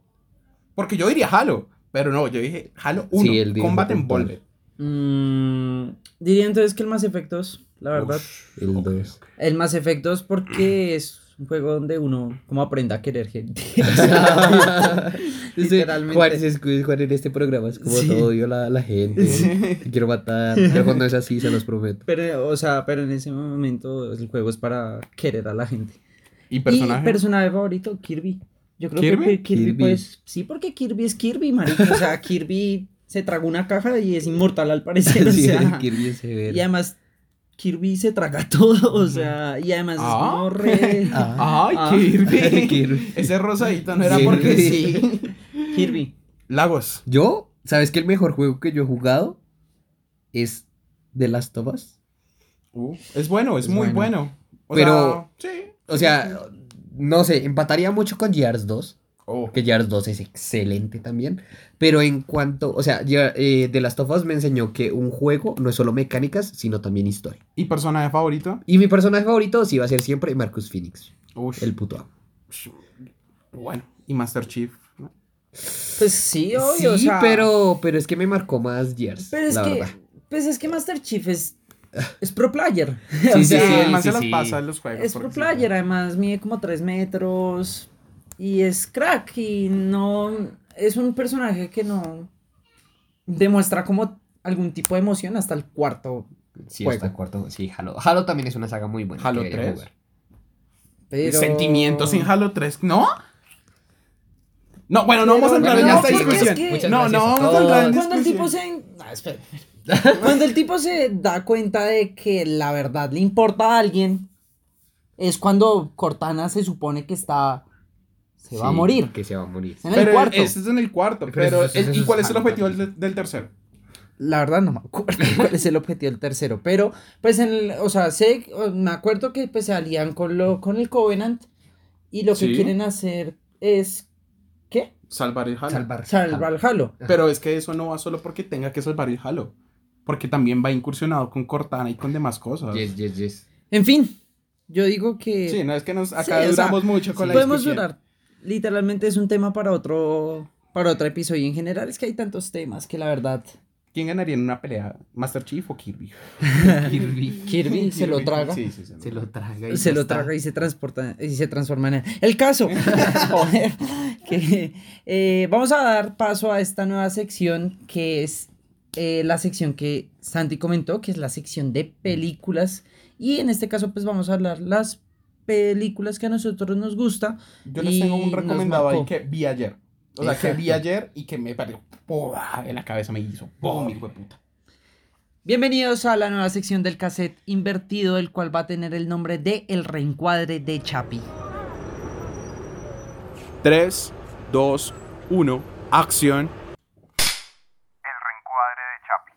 Porque yo diría Halo. Pero no, yo dije Halo 1. Sí, Combat. Evolved. Mm, diría entonces que el Mass Efectos, la verdad. El 2. El Mass Efectos porque es un juego donde uno como aprende a querer gente. O sea, literalmente. Juan, es, Juan en este programa es como Sí. todo odio a la, la gente. te Quiero matar. Pero cuando es así, se los prometo. Pero, o sea, pero en ese momento el juego es para querer a la gente. ¿Y Y personaje? personaje favorito, Kirby. Yo creo ¿Kirby? que Kirby, Kirby. pues, sí, porque Kirby es Kirby, marica. O sea, Kirby se tragó una caja y es inmortal al parecer. O Sí, sea, Kirby es severo. y además Kirby se traga todo, o sea, y además es Ah. como re... Ah. ¡Ay, Ah. Kirby! Kirby. Ese rosadito no era porque sí. Kirby. Lagos. Yo, ¿sabes que el mejor juego que yo he jugado es The Last of Us? Uh, es bueno, es, Es muy bueno. bueno. O Pero- sea, sí. O sea, no sé, empataría mucho con Gears 2. Oh, Que Gears 2 es excelente también. Pero en cuanto, o sea, ya, eh, The Last of Us me enseñó que un juego no es solo mecánicas, sino también historia. ¿Y personaje favorito? Y mi personaje favorito sí va a ser siempre Marcus Phoenix, Ush, el puto amo. Bueno, y Master Chief. ¿no? Pues sí, obvio, sí, o sea... pero, pero es que me marcó más Gears, Pero es la que, verdad. pues es que Master Chief es, es pro player. Sí, O sí, sea, Sí, sí, el man se sí, las sí. pasa en los juegos. Es pro sí. player, además mide como 3 metros y es crack y no es un personaje que no demuestra como algún tipo de emoción hasta el cuarto. Sí, juego. hasta el cuarto. Sí, Halo. Halo también es una saga muy buena. Halo que debería 3. jugar. Pero... Sentimientos en Halo 3, ¿no? No, bueno, no vamos a entrar en esta discusión. No, no vamos a entrar en Cuando el tipo se... Ah. Cuando el tipo se da cuenta de que la verdad le importa a alguien, es cuando Cortana se supone que está... Se va a Sí, morir. Que se va a morir. En el Pero cuarto. ese es en el cuarto. Pero Pero, eso- eso- ¿y cuál es es el objetivo del, del tercero? La verdad no me acuerdo cuál es el objetivo del tercero, pero pues en el, o sea, sé, me acuerdo que pues se alían con lo, con el Covenant y lo que Sí. quieren hacer es, ¿qué? Salvar el Halo. Salvar. Salvar Halo. Pero es que eso no va solo porque tenga que salvar el Halo. Porque también va incursionado con Cortana y con demás cosas. Yes, yes, yes. En fin, yo digo que Sí, no es que nos, Sí, acá o sea, duramos mucho con la podemos discusión. durar. Literalmente es un tema para otro, para otro episodio. En general es que hay tantos temas que la verdad ¿Quién ganaría en una pelea? ¿Master Chief o Kirby? Kirby. Kirby se lo traga. Sí, sí, sí. Se lo traga. y se lo está. traga y se transporta y se transforma en él. El caso, que eh, vamos a dar paso a esta nueva sección que es eh, la sección que Santi comentó, que es la sección de películas y en este caso pues vamos a hablar las películas que a nosotros nos gusta. Yo les tengo un recomendado ahí que vi ayer. O sea, que vi ayer y que me pareció ¡pua! en la cabeza me hizo ¡pum! hijo de puta. Bienvenidos a la nueva sección del cassette invertido, el cual va a tener el nombre de El reencuadre de Chapi. 3, 2, 1, acción. El reencuadre de Chapi.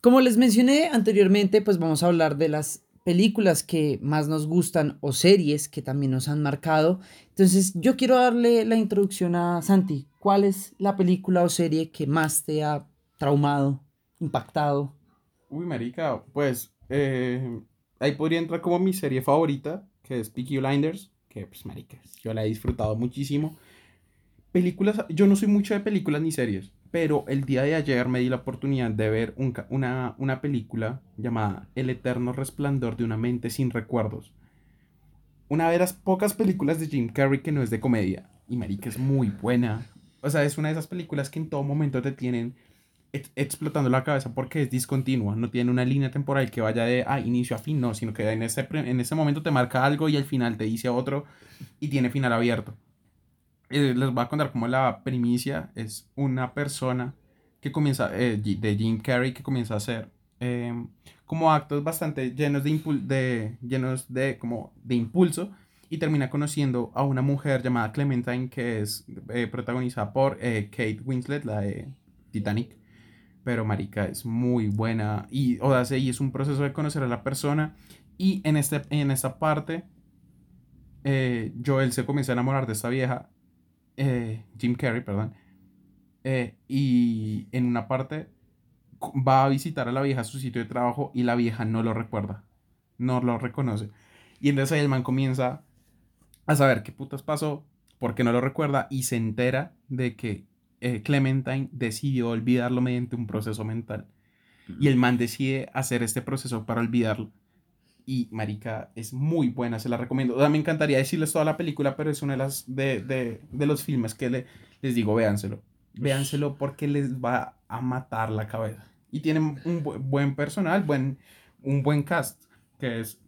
Como les mencioné anteriormente, pues vamos a hablar de las películas que más nos gustan o series que también nos han marcado. Entonces, yo quiero darle la introducción a Santi. ¿Cuál es la película o serie que más te ha traumado, impactado? Uy, marica, pues eh, ahí podría entrar como mi serie favorita, que es Peaky Blinders, que pues marica, yo la he disfrutado muchísimo. Películas, yo no soy mucho de películas ni series, pero el día de ayer me di la oportunidad de ver una, una película llamada El eterno resplandor de una mente sin recuerdos. Una de las pocas películas de Jim Carrey que no es de comedia. Y marica es muy buena. O sea, es una de esas películas que en todo momento te tienen ex- explotando la cabeza porque es discontinua, no tiene una línea temporal que vaya de ah, inicio a fin, no, sino que en ese, en ese momento te marca algo y al final te dice otro y tiene final abierto. Eh, les voy a contar como la primicia es una persona que comienza, eh, de Jim Carrey, que comienza a hacer eh, como actos bastante llenos de, impul- de, llenos de, como de impulso y termina conociendo a una mujer llamada Clementine que es eh, protagonizada por Kate Winslet, la de Titanic. Pero marica es muy buena y o y es un proceso de conocer a la persona y en, este, en esta parte Joel se comienza a enamorar de esta vieja, eh, Jim Carrey, perdón, eh, y en una parte va a visitar a la vieja a su sitio de trabajo y la vieja no lo recuerda, no lo reconoce. Y entonces el man comienza a saber qué putas pasó, por qué no lo recuerda y se entera de que eh, Clementine decidió olvidarlo mediante un proceso mental. Y el man decide hacer este proceso para olvidarlo. Y, marica, es muy buena, se la recomiendo. O sea, me encantaría decirles toda la película, pero es una de, las, de, de, de los filmes que le- les digo, véanselo. Véanselo porque les va a matar la cabeza. Y tiene un bu- buen personal, buen, un buen cast, que es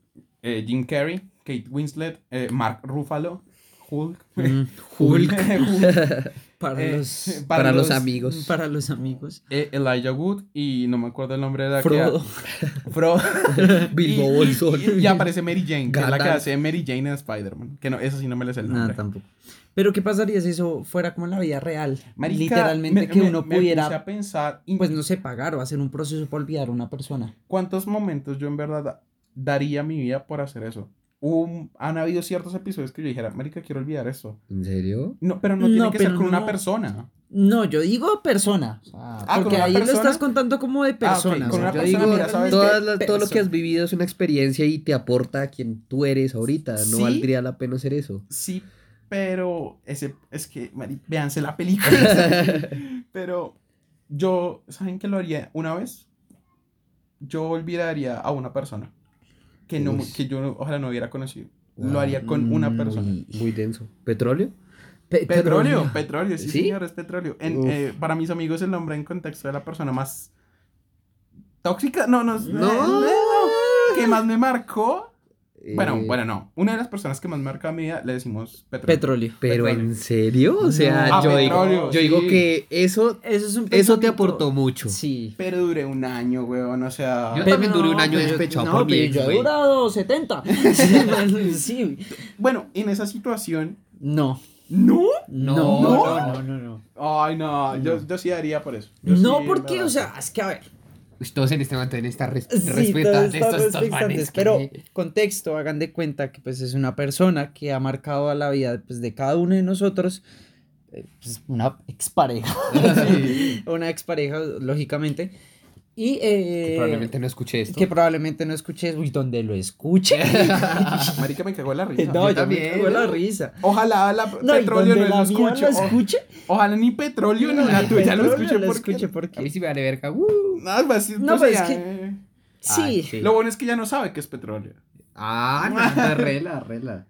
eh, Jim Carrey, Kate Winslet, eh, Mark Ruffalo, Hulk. Mm, Hulk. Para, Eh, los, Para los amigos. para los amigos. eh, Elijah Wood y no me acuerdo el nombre de la Frodo. que Frodo Bilbo y- Bolsón. y- y aparece Mary Jane que es la que hace Mary Jane en Spider-Man que no eso sí no me le sé el Nada, nombre tampoco. Pero ¿qué pasaría si eso fuera como en la vida real? Marica, Literalmente me- que me- uno me pudiera, puse a pensar pues no sé, pagar o hacer un proceso para olvidar a una persona. cuántos momentos yo en verdad daría mi vida por hacer eso Un- han habido ciertos episodios que yo dijera marica quiero olvidar esto ¿En serio? no pero no tiene que ser con una persona No, yo digo persona. Ah, ¿con porque ahí lo estás contando como de Ah, persona. con o sea, una yo persona, digo, mira, ¿sabes qué? Todas las- todo lo que has vivido es una experiencia y te aporta a quien tú eres ahorita. No Sí. valdría la pena hacer eso. sí pero ese es que mari- véanse la película pero yo saben que lo haría una vez yo olvidaría a una persona que no Uy. que yo ojalá no hubiera conocido lo haría con una Mm, persona Muy- Muy denso. ¿Petróleo? Pe- Petróleo, petróleo. petróleo, sí, ¿Sí? señor, es petróleo. En, eh, para mis amigos el nombre en contexto de la persona más tóxica, no, no, No. no, no, que más me marcó. Bueno, Eh, bueno, no. Una de las personas que más me marcó a mi vida le decimos petróleo. Petróleo. Pero petróleo. en serio, o sea, No. Ah, yo, petróleo, digo, yo digo sí. que eso, Eso es un eso te aportó mucho. Sí. Pero duré un año, weón, o sea. Yo Pero también duré un año despechado no, por ex, yo he güey. durado 70. Sí, bueno, sí. Bueno, en esa situación. No. ¿No? No, No. no, no, no, no. Ay, no, Yo, yo sí daría por eso. Yo No, sí, porque, o sea, es que a ver. Uy, Todos en este momento deben estar res- Sí, estos, estos manes. Pero, que- contexto, hagan de cuenta que pues es una persona que ha marcado a la vida pues, de cada uno de nosotros. eh, pues, una expareja. una expareja, lógicamente. Y eh, que probablemente no escuché esto. que probablemente no escuches. Uy, donde lo escuche. Marica me cagó la risa. no, yo también, me cago en la ¿no? risa. Ojalá la No, petróleo no la lo escuche. lo o- escuche. Ojalá ni petróleo ni la tuya lo escuche. lo porque- escuche A mí porque... sí me vale verga. Uh. No, pues, sí, No, pues, ya, es que- eh. Sí. Ay, sí. Lo bueno es que ya no sabe que es petróleo. Ah, no, rela, rela.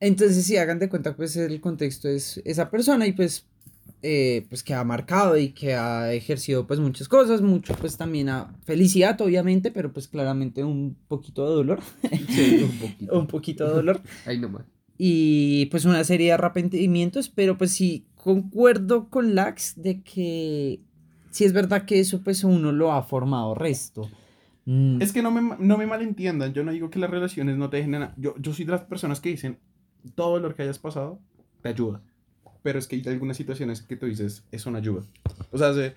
Entonces, si hagan de cuenta, pues el contexto es esa persona y pues, eh, pues que ha marcado y que ha ejercido pues muchas cosas, mucho pues también a felicidad obviamente, pero pues claramente un poquito de dolor, Sí, un poquito. un poquito de dolor Ay, no más. y pues una serie de arrepentimientos, pero pues sí, concuerdo con Lax de que sí es verdad que eso pues uno lo ha formado resto. Mm, Es que no me, no me malentiendan. Yo no digo que las relaciones no te dejen nada. Yo, yo soy de las personas que dicen todo lo que hayas pasado te ayuda. Pero es que hay algunas situaciones que tú dices, eso no ayuda. O sea, se-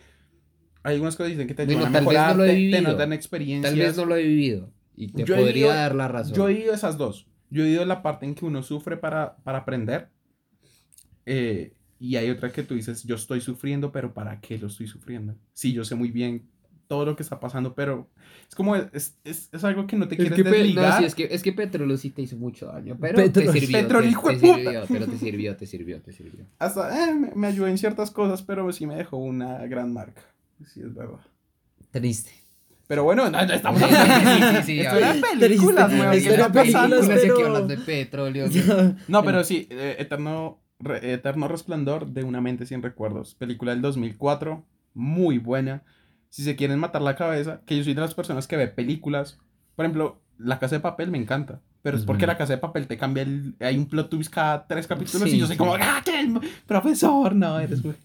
hay algunas cosas que dicen que te Bueno, ayudan a tal vez no mejorar, lo he te- experiencias. Tal vez no lo he vivido. Y te Yo podría vivido- dar la razón. Yo he vivido esas dos. Yo he vivido la parte en que uno sufre para, para aprender. eh, y hay otra que tú dices, yo estoy sufriendo, pero ¿para qué lo estoy sufriendo? Sí, yo sé muy bien todo lo que está pasando, pero es como, es, es, es algo que no te Es quieres que, pe- no, desligar. sí, es, que, es que Petróleo sí te hizo mucho daño, pero Petro- te sirvió. Petróleo, te, hijo de te puta. sirvió, pero te sirvió, te sirvió, te sirvió. Hasta eh, me, me ayudó en ciertas cosas, pero sí me dejó una gran marca. Sí, es verdad. triste. Pero bueno, no, no estamos Sí, hablando sí, sí, Esto a era películas, weón, Esto ¿qué era películas, pero- hablando de petróleo. No, pero sí, eh, Eterno, Re- Eterno Resplandor de una mente sin recuerdos. Película del 2004, muy buena. Si se quieren matar la cabeza, que yo soy de las personas que ve películas. Por ejemplo, La Casa de Papel me encanta. Pero es, Es porque. La Casa de Papel te cambia el... Hay un plot twist cada tres capítulos Sí, y yo soy sí. como, ¡ah, que el profesor! No, eres muy...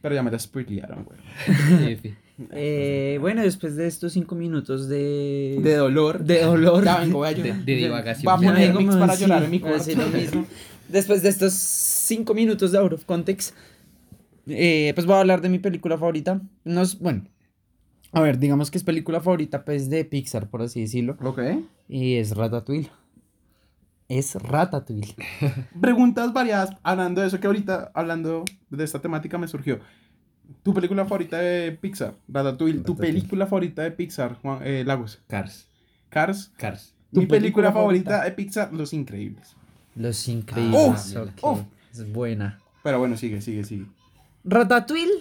Pero ya me la spoilearon, güey. Eh, bueno, después de estos cinco minutos de... De dolor. de dolor. Ya vengo, voy a De, llorar. de divagación. Va a poner mix para sí, llorar en mi voy cuarto. lo mismo. Después de estos cinco minutos de out of context, eh, pues voy a hablar de mi película favorita. No es, bueno, a ver, digamos que es película favorita pues de Pixar, por así decirlo. Ok. Y es Ratatouille. Es Ratatouille. Preguntas variadas, hablando de eso que ahorita, hablando de esta temática me surgió. ¿Tu película favorita de Pixar? Ratatouille. ¿Tu Ratatouille. película favorita de Pixar, Juan- eh, Lagos? Cars. Cars. Cars. ¿Tu Mi película película favorita favorita? de Pixar, Los Increíbles. Los Increíbles. Uf, ok, uf. Es buena. Pero bueno, sigue, sigue, sigue. Ratatouille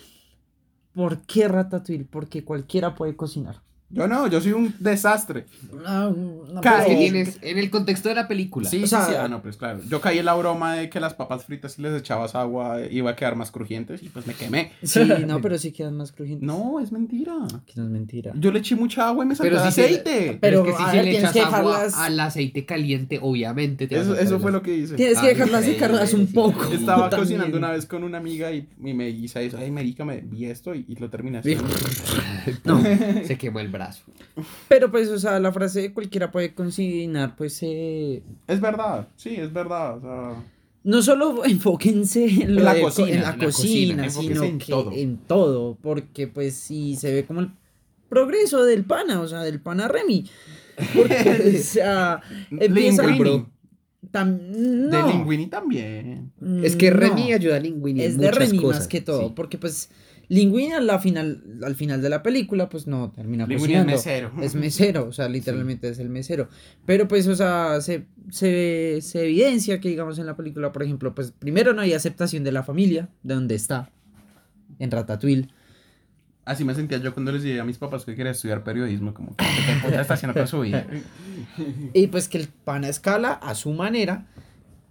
¿por qué Ratatouille? Porque cualquiera puede cocinar. Yo no, yo soy un desastre. No, no, Ca- Es que pero- tienes en el contexto de la película. Sí, O sea- sí, sí. Ah, no, pues claro. Yo caí en la broma de que las papas fritas, si les echabas agua, iba a quedar más crujientes y pues me quemé. Sí, no, pero sí quedan más crujientes. No, es mentira. Que no es mentira. Yo le eché mucha agua y me Pero saltó el si se- aceite. Pero, es que si le tienes echas que agua dejarlas- al aceite caliente, obviamente te vas Eso, a eso fue lo que hice. Tienes que Ay, dejarlas sí, secarlas un sí. poco. Estaba también. cocinando una vez con una amiga y, y me guisa eso. Ay, marica, me vi esto y, y lo terminé. No. Se quemó el brazo. Pero pues, o sea, la frase de cualquiera puede cocinar, pues, eh, Es verdad, sí, es verdad. O sea, no solo enfóquense en, lo la de cocina, en la en la cocina, cocina, sino en que todo. en todo, porque pues sí se ve como el progreso del pana, o sea, del pana Remy. Porque, o sea, empieza... Linguini. Tam- De Linguini también. Es que no. Remy ayuda a Linguini en es de Remy cosas. más que todo, sí. porque pues Linguini a la final, al final de la película pues no termina Linguini es mesero. Es mesero, o sea, literalmente es el mesero. Pero pues, o sea, se, se, se evidencia que, digamos, en la película, por ejemplo, pues primero no hay aceptación de la familia, de donde está, en Ratatouille. Así me sentía yo cuando les dije a mis papás que quería estudiar periodismo. Como, ¿qué qué está haciendo con su vida? Y pues que el pana escala a su manera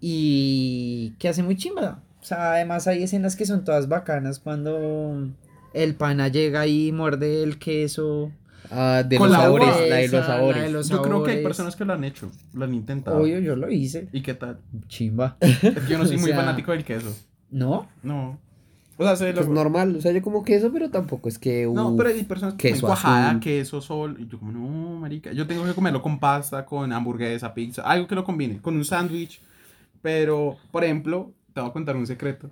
y que hace muy chimba. O sea, además hay escenas que son todas bacanas cuando el pana llega y muerde el queso. Ah, de los la sabores, uva. la de Esa, los la sabores. de los Yo creo que hay personas que lo han hecho, lo han intentado. Obvio, yo lo hice. ¿Y qué tal? Chimba. Es que yo no soy O muy sea- fanático del queso. ¿No? No. O sea, Pues lo... normal, o sea, yo como queso, pero tampoco es que... No, uf, pero hay personas que queso comen cuajada, azul. queso, sol. Y yo como, no, marica. Yo tengo que comerlo con pasta, con hamburguesa, pizza. Algo que lo combine. Con un sándwich. Pero, por ejemplo, te voy a contar un secreto.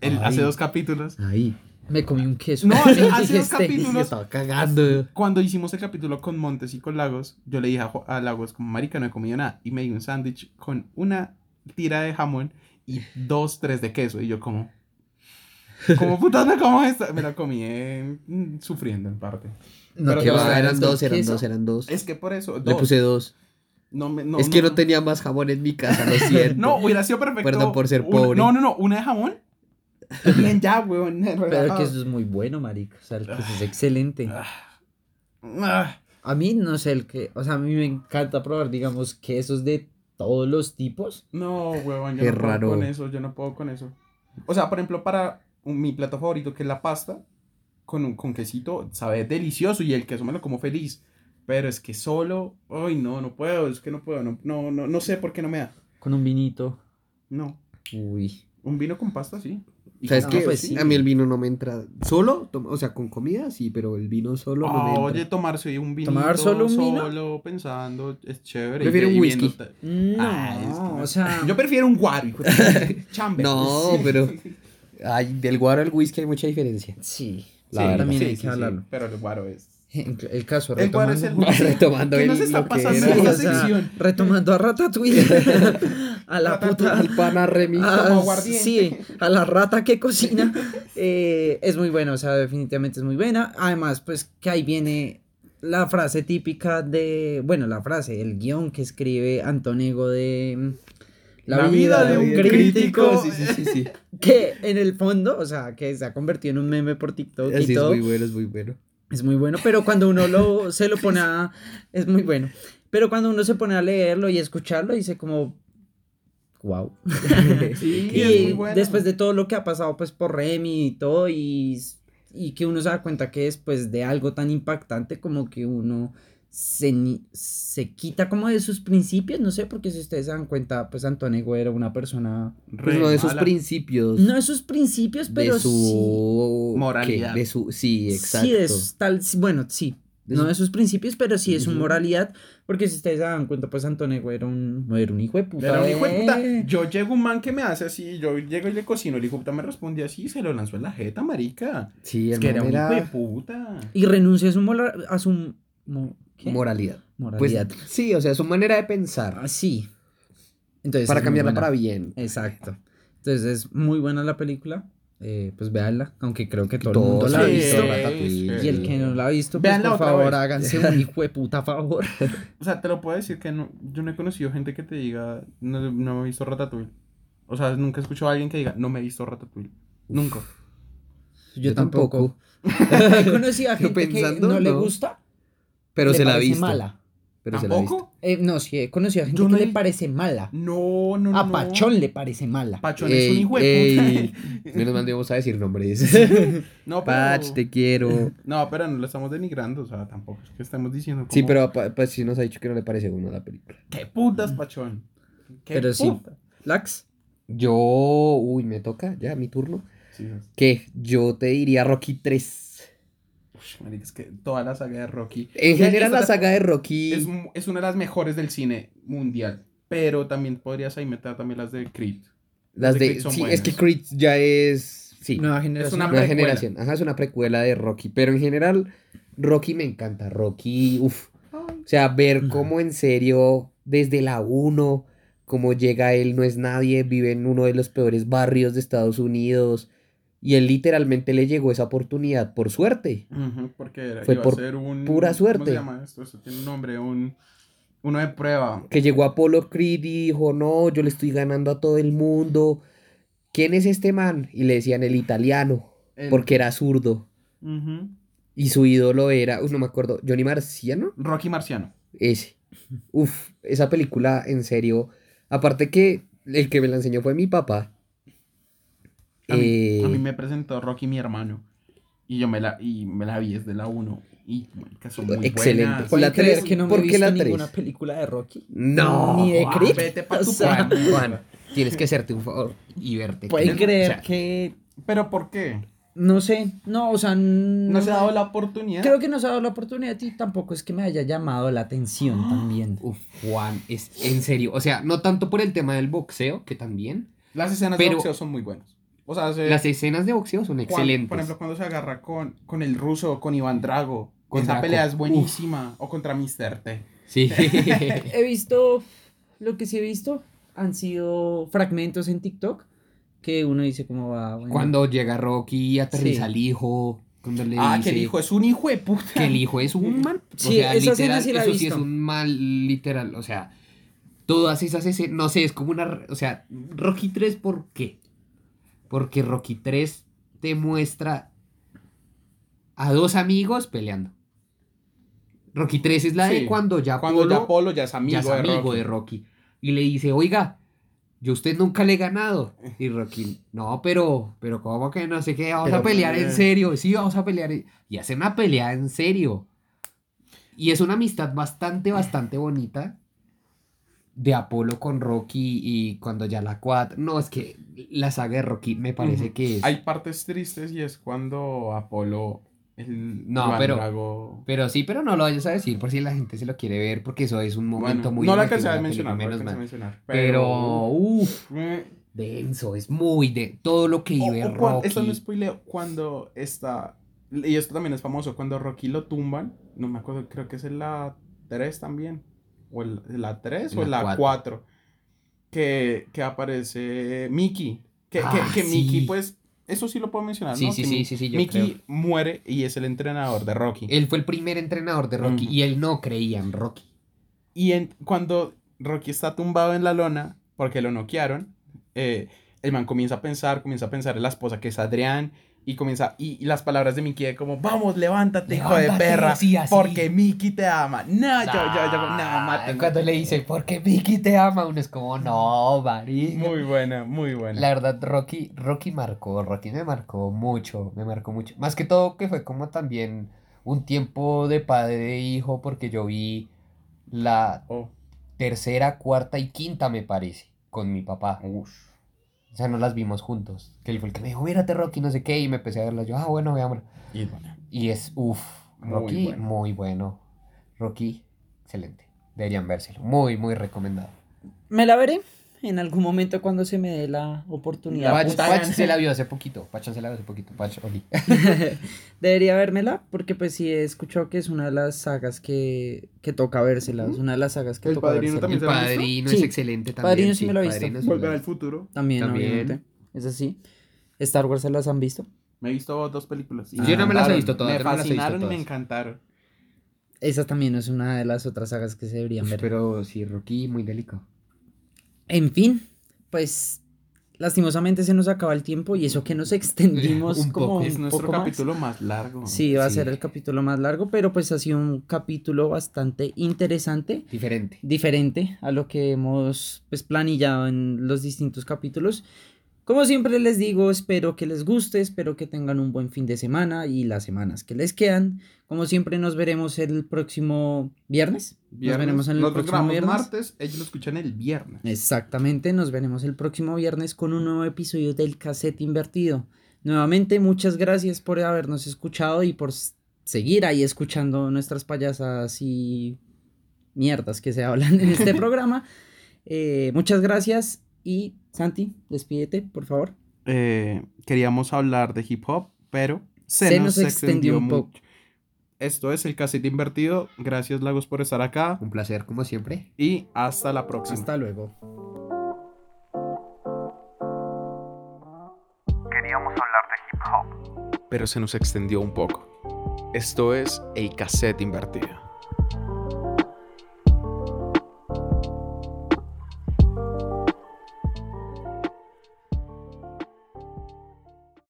El- Ay. hace dos capítulos. Ahí. Me comí un queso. No, hace, hace dos capítulos. estaba cagando. Cuando hicimos el capítulo con Montes y con Lagos, yo le dije a, Lagos, como marica, no he comido nada. Y me di un sándwich con una tira de jamón y dos, tres de queso. Y yo como... ¿Cómo putas me como esto? Me la comí eh, sufriendo en parte. No, Pero que va, eran dos, eran queso. dos, eran dos. Es que por eso... Le dos. puse dos. No, me- no, es que no tenía más jamón en mi casa, lo siento. No, hubiera sido perfecto. Perdón por ser una- pobre. no, no, no, una de jamón. Bien, ya, weón. Pero el queso es muy bueno, marica. O sea, el queso es excelente. Ah, A mí, no sé, el que... O sea, a mí me encanta probar, digamos, quesos de todos los tipos. No, weón, yo Qué no puedo raro. con eso, yo no puedo con eso. O sea, por ejemplo, para un- mi plato favorito, que es la pasta, con, un, con quesito, sabe delicioso y el queso me lo como feliz. Pero es que solo, ay, no, no puedo, es que no puedo, no, no, no, no sé por qué no me da. Con un vinito. No, Uy. un vino con pasta, sí. Y ¿Sabes con qué? queso, pues sí. A mí el vino no me entra. ¿Solo? O sea, con comida sí, pero el vino solo no me Ah, entra. oye, tomarse un vino ¿Tomar solo un vino? solo pensando es chévere. Prefiero un whisky. No, Ay, es que no- o sea... Yo prefiero un guaro, hijo de chamber. No, pero... Ay, del guaro al whisky hay mucha diferencia. Sí, La sí, verdad. también Sí, hay sí, que sí, hablarlo. pero el guaro es. El caso, retomando. es el Retomando ¿Qué el- nos está pasando era. en esa sección? retomando a Ratatouille. a la puta. Al pana Remy. Sí, a la rata que cocina. eh, es muy bueno, o sea, definitivamente es muy buena. Además, pues que ahí viene la frase típica de, bueno, la frase, el guion que escribe Antonego de mm, La, vida, de un crítico. Sí, sí, sí, sí. Que en el fondo, o sea, que se ha convertido en un meme por TikTok y Así es todo. muy bueno, es muy bueno. Es muy bueno, pero cuando uno lo, se lo pone a... Es muy bueno. Pero cuando uno se pone a leerlo y escucharlo, dice como... Wow. Sí, Y bueno. después de todo lo que ha pasado pues por Remy y todo y, y que uno se da cuenta que después de algo tan impactante como que uno se, se quita como de sus principios, no sé, porque si ustedes se dan cuenta pues Antonego era una persona... Pues no de sus mala. principios. No de sus principios, pero de su sí... Moralidad. ¿qué? De su sí, exacto. Sí, de tal, bueno, sí. De no su- de sus principios, pero sí de su moralidad. Porque si ustedes se dan cuenta, pues Antonego era un, no era un hijo de puta. Era un hijo de puta. eh. Yo llego un man que me hace así, yo llego y le cocino, el hijo de puta me responde así y se lo lanzó en la jeta, marica. Sí, Es el que era un hijo de puta. Y renuncia a su, mola- a su mo- ¿qué? moralidad. Pues moralidad. sí, o sea, su manera de pensar. Ah, sí. Entonces, para cambiarla para bien. Exacto. Entonces es muy buena la película. Eh, pues véanla, aunque creo que todo el Todos mundo la ha sí, visto. sí. Ratatouille. Y el que no la ha visto, pues por favor, vez. háganse un hijo de puta favor. O sea, te lo puedo decir que no, yo no he conocido gente que te diga, no, no me he visto Ratatouille. O sea, nunca he escuchado a alguien que diga, no me he visto Ratatouille. Nunca. Yo, Yo tampoco. tampoco. He conocido a gente pensando, que no, le no. gusta, Pero le se la ha visto. mala. Pero se la ha visto. ¿Tampoco? Eh, no, sí, he conocido a gente Yo que no le he- parece mala. No, no, no. A no. Pachón le parece mala. Pachón es un Ey, hijo de ey. Menos mal no íbamos a decir nombres. No, pero... Patch, te quiero. No, pero no lo estamos denigrando, o sea, tampoco es que estamos diciendo Sí, como, pero a Pa- sí nos ha dicho que no le parece a uno la película. ¿Qué putas, Pachón? ¿Qué Pero sí. puta? Lax. Yo, uy, me toca, ya, mi turno. Sí, ¿Qué? Yo te diría Rocky 3. Marica, es que toda la saga de Rocky... En general, la saga de Rocky. Es, es una de las mejores del cine mundial, pero también podrías ahí meter también las de Creed. las de de, Creed son sí, es que Creed ya es. Sí, Nueva generación. una nueva generación. Ajá, es una precuela de Rocky. Pero en general, Rocky me encanta. Rocky, uff. O sea, ver cómo en serio, desde la 1, cómo llega él, no es nadie, vive en uno de los peores barrios de Estados Unidos. Y él literalmente le llegó esa oportunidad por suerte. Porque era, Fue iba por a ser un... pura ¿Cómo suerte. se llama esto? Esto tiene un nombre, un... Uno de prueba. Que llegó Apolo Creed y dijo, no, yo le estoy ganando a todo el mundo. ¿Quién es este man? Y le decían el italiano, El- porque era zurdo. Y su ídolo era, uy, no me acuerdo, Johnny Marciano. Rocky Marciano. Ese. Uf, esa película, en serio. Aparte que el que me la enseñó fue mi papá. A mí, Eh, a mí me presentó Rocky mi hermano. Y yo me la, y me la vi desde la 1. Y marica, son muy Excelente. buenas. Fue la ¿Pueden creer tres, que no me ¿por he qué visto la ninguna película de Rocky? No. Ni de Creed. Vete pa' O tu sea. Juan, tienes que hacerte un favor y verte. ¿Pueden que- creer o sea, que... ¿Pero por qué? No sé, no, o sea... No, ¿No se ha dado la oportunidad? Creo que no se ha dado la oportunidad y tampoco es que me haya llamado la atención también. Uf, Juan, es en serio. O sea, no tanto por el tema del boxeo, que también. Las escenas de Pero- boxeo son muy buenas. O sea, se- Las escenas de boxeo son excelentes. Por ejemplo, cuando se agarra con, con el ruso, con Iván Drago. Con esa Draco. pelea es buenísima. O contra Mr. T. Sí. He visto, lo que sí he visto han sido fragmentos en TikTok que uno dice cómo va. bueno, Cuando llega Rocky y aterriza Sí. al hijo. Cuando le Ah, dice que el hijo es un hijo de puta. que el hijo es un mal. Sí, o sea, esa literal, sí la he eso sí es visto. un mal literal. O sea, todas esas escenas, no sé, es como una. O sea, Rocky 3, ¿por qué? Porque Rocky 3 te muestra a dos amigos peleando. Rocky 3 es la de cuando ya Cuando Apolo ya Polo ya es amigo, ya es de, amigo Rocky. de Rocky. Y le dice, oiga, yo a usted nunca le he ganado. Y Rocky, no, pero, pero ¿cómo que no sé qué? Vamos Pero, a pelear en serio. Sí, vamos a pelear. Y hace una pelea en serio. Y es una amistad bastante, bastante bonita. De Apolo con Rocky y cuando ya la cuatro. No, es que la saga de Rocky me parece que es. Hay partes tristes y es cuando Apolo. El No, pero- Drago- Pero sí, pero no lo vayas a decir por si la gente se lo quiere ver, porque eso es un momento Bueno, muy no la alcancé de a mencionar, película, no la menos alcancé a mal. mencionar. Pero, uff, eh, denso, es muy de todo lo que vive o cuan- Rocky. esto no es spoileo. Cuando está. Y esto también es famoso. Cuando Rocky lo tumban. No me acuerdo, creo que es en la 3 también. O el- la 3 o La en la cuatro. 4. Que, que aparece Mickey. Que, Ah, que, que sí. Mickey, pues. Eso sí lo puedo mencionar. Sí, ¿no? sí, Que sí, sí, sí, yo Mickey creo. muere y es el entrenador de Rocky. Él fue el primer entrenador de Rocky y él no creía en Rocky. Y en, cuando Rocky está tumbado en la lona, porque lo noquearon, eh, el man comienza a pensar, comienza a pensar en la esposa que es Adrián, y comienza, y, y las palabras de Mickey de como, vamos, levántate, hijo de Levántate, perra, sí, así. porque Mickey te ama. No, yo, yo, yo, no, mátenme. Cuando le dice, porque Vicky te ama, uno es como, no, marica. Muy buena, muy buena. La verdad, Rocky, Rocky marcó, Rocky me marcó mucho, me marcó mucho. Más que todo que fue como también un tiempo de padre e hijo, porque yo vi la Oh, tercera, cuarta y quinta, me parece, con mi papá. O sea, no las vimos juntos. Que él fue el que me dijo, mírate Rocky, no sé qué, y me empecé a verlas. Yo, ah, bueno, veámosla. y bueno. Y es, uff, Muy Rocky, bueno. muy bueno. Rocky, excelente. Deberían vérselo. Muy, muy recomendado. Me la veré en algún momento cuando se me dé la oportunidad. Pach, Pach se la vio hace poquito. Pach se la vio hace poquito. Pach, Oli. Debería vérmela porque pues sí he escuchado que es una de las sagas que, que toca vérsela. Es una de las sagas que El toca Padrino vérsela. también El padrino Sí. es excelente también. Padrino sí me lo he visto. Sí Volver al futuro. También, También. obviamente. Es así. Star Wars se las han visto. Me he visto dos películas. y Yo no me las he visto todas, Me fascinaron y me encantaron. Esa también es una de las otras sagas que se deberían Uf, ver. Pero sí, Rocky muy delicado. En fin, pues lastimosamente se nos acaba el tiempo y eso que nos extendimos Un como poco. un Es nuestro poco capítulo más, largo. Sí, va a ser el capítulo más largo, pero pues ha sido un capítulo bastante interesante, Diferente. diferente a lo que hemos pues planillado en los distintos capítulos. Como siempre les digo, espero que les guste, espero que tengan un buen fin de semana y las semanas que les quedan. Como siempre nos veremos el próximo viernes. Viernes. Nos veremos en el próximo viernes. martes, ellos lo escuchan el viernes. Exactamente, nos veremos el próximo viernes con un nuevo episodio del cassette invertido. Nuevamente, muchas gracias por habernos escuchado y por seguir ahí escuchando nuestras payasadas y mierdas que se hablan en este programa. Eh, muchas gracias y Santi, despídete, por favor. Eh, queríamos hablar de hip hop, pero se, Se nos, nos extendió, extendió un mucho. poco. Esto es el cassette invertido. Gracias, Lagos, por estar acá. Un placer, como siempre. Y hasta la próxima. Hasta luego. Queríamos hablar de hip hop. Pero se nos extendió un poco. Esto es el cassette invertido.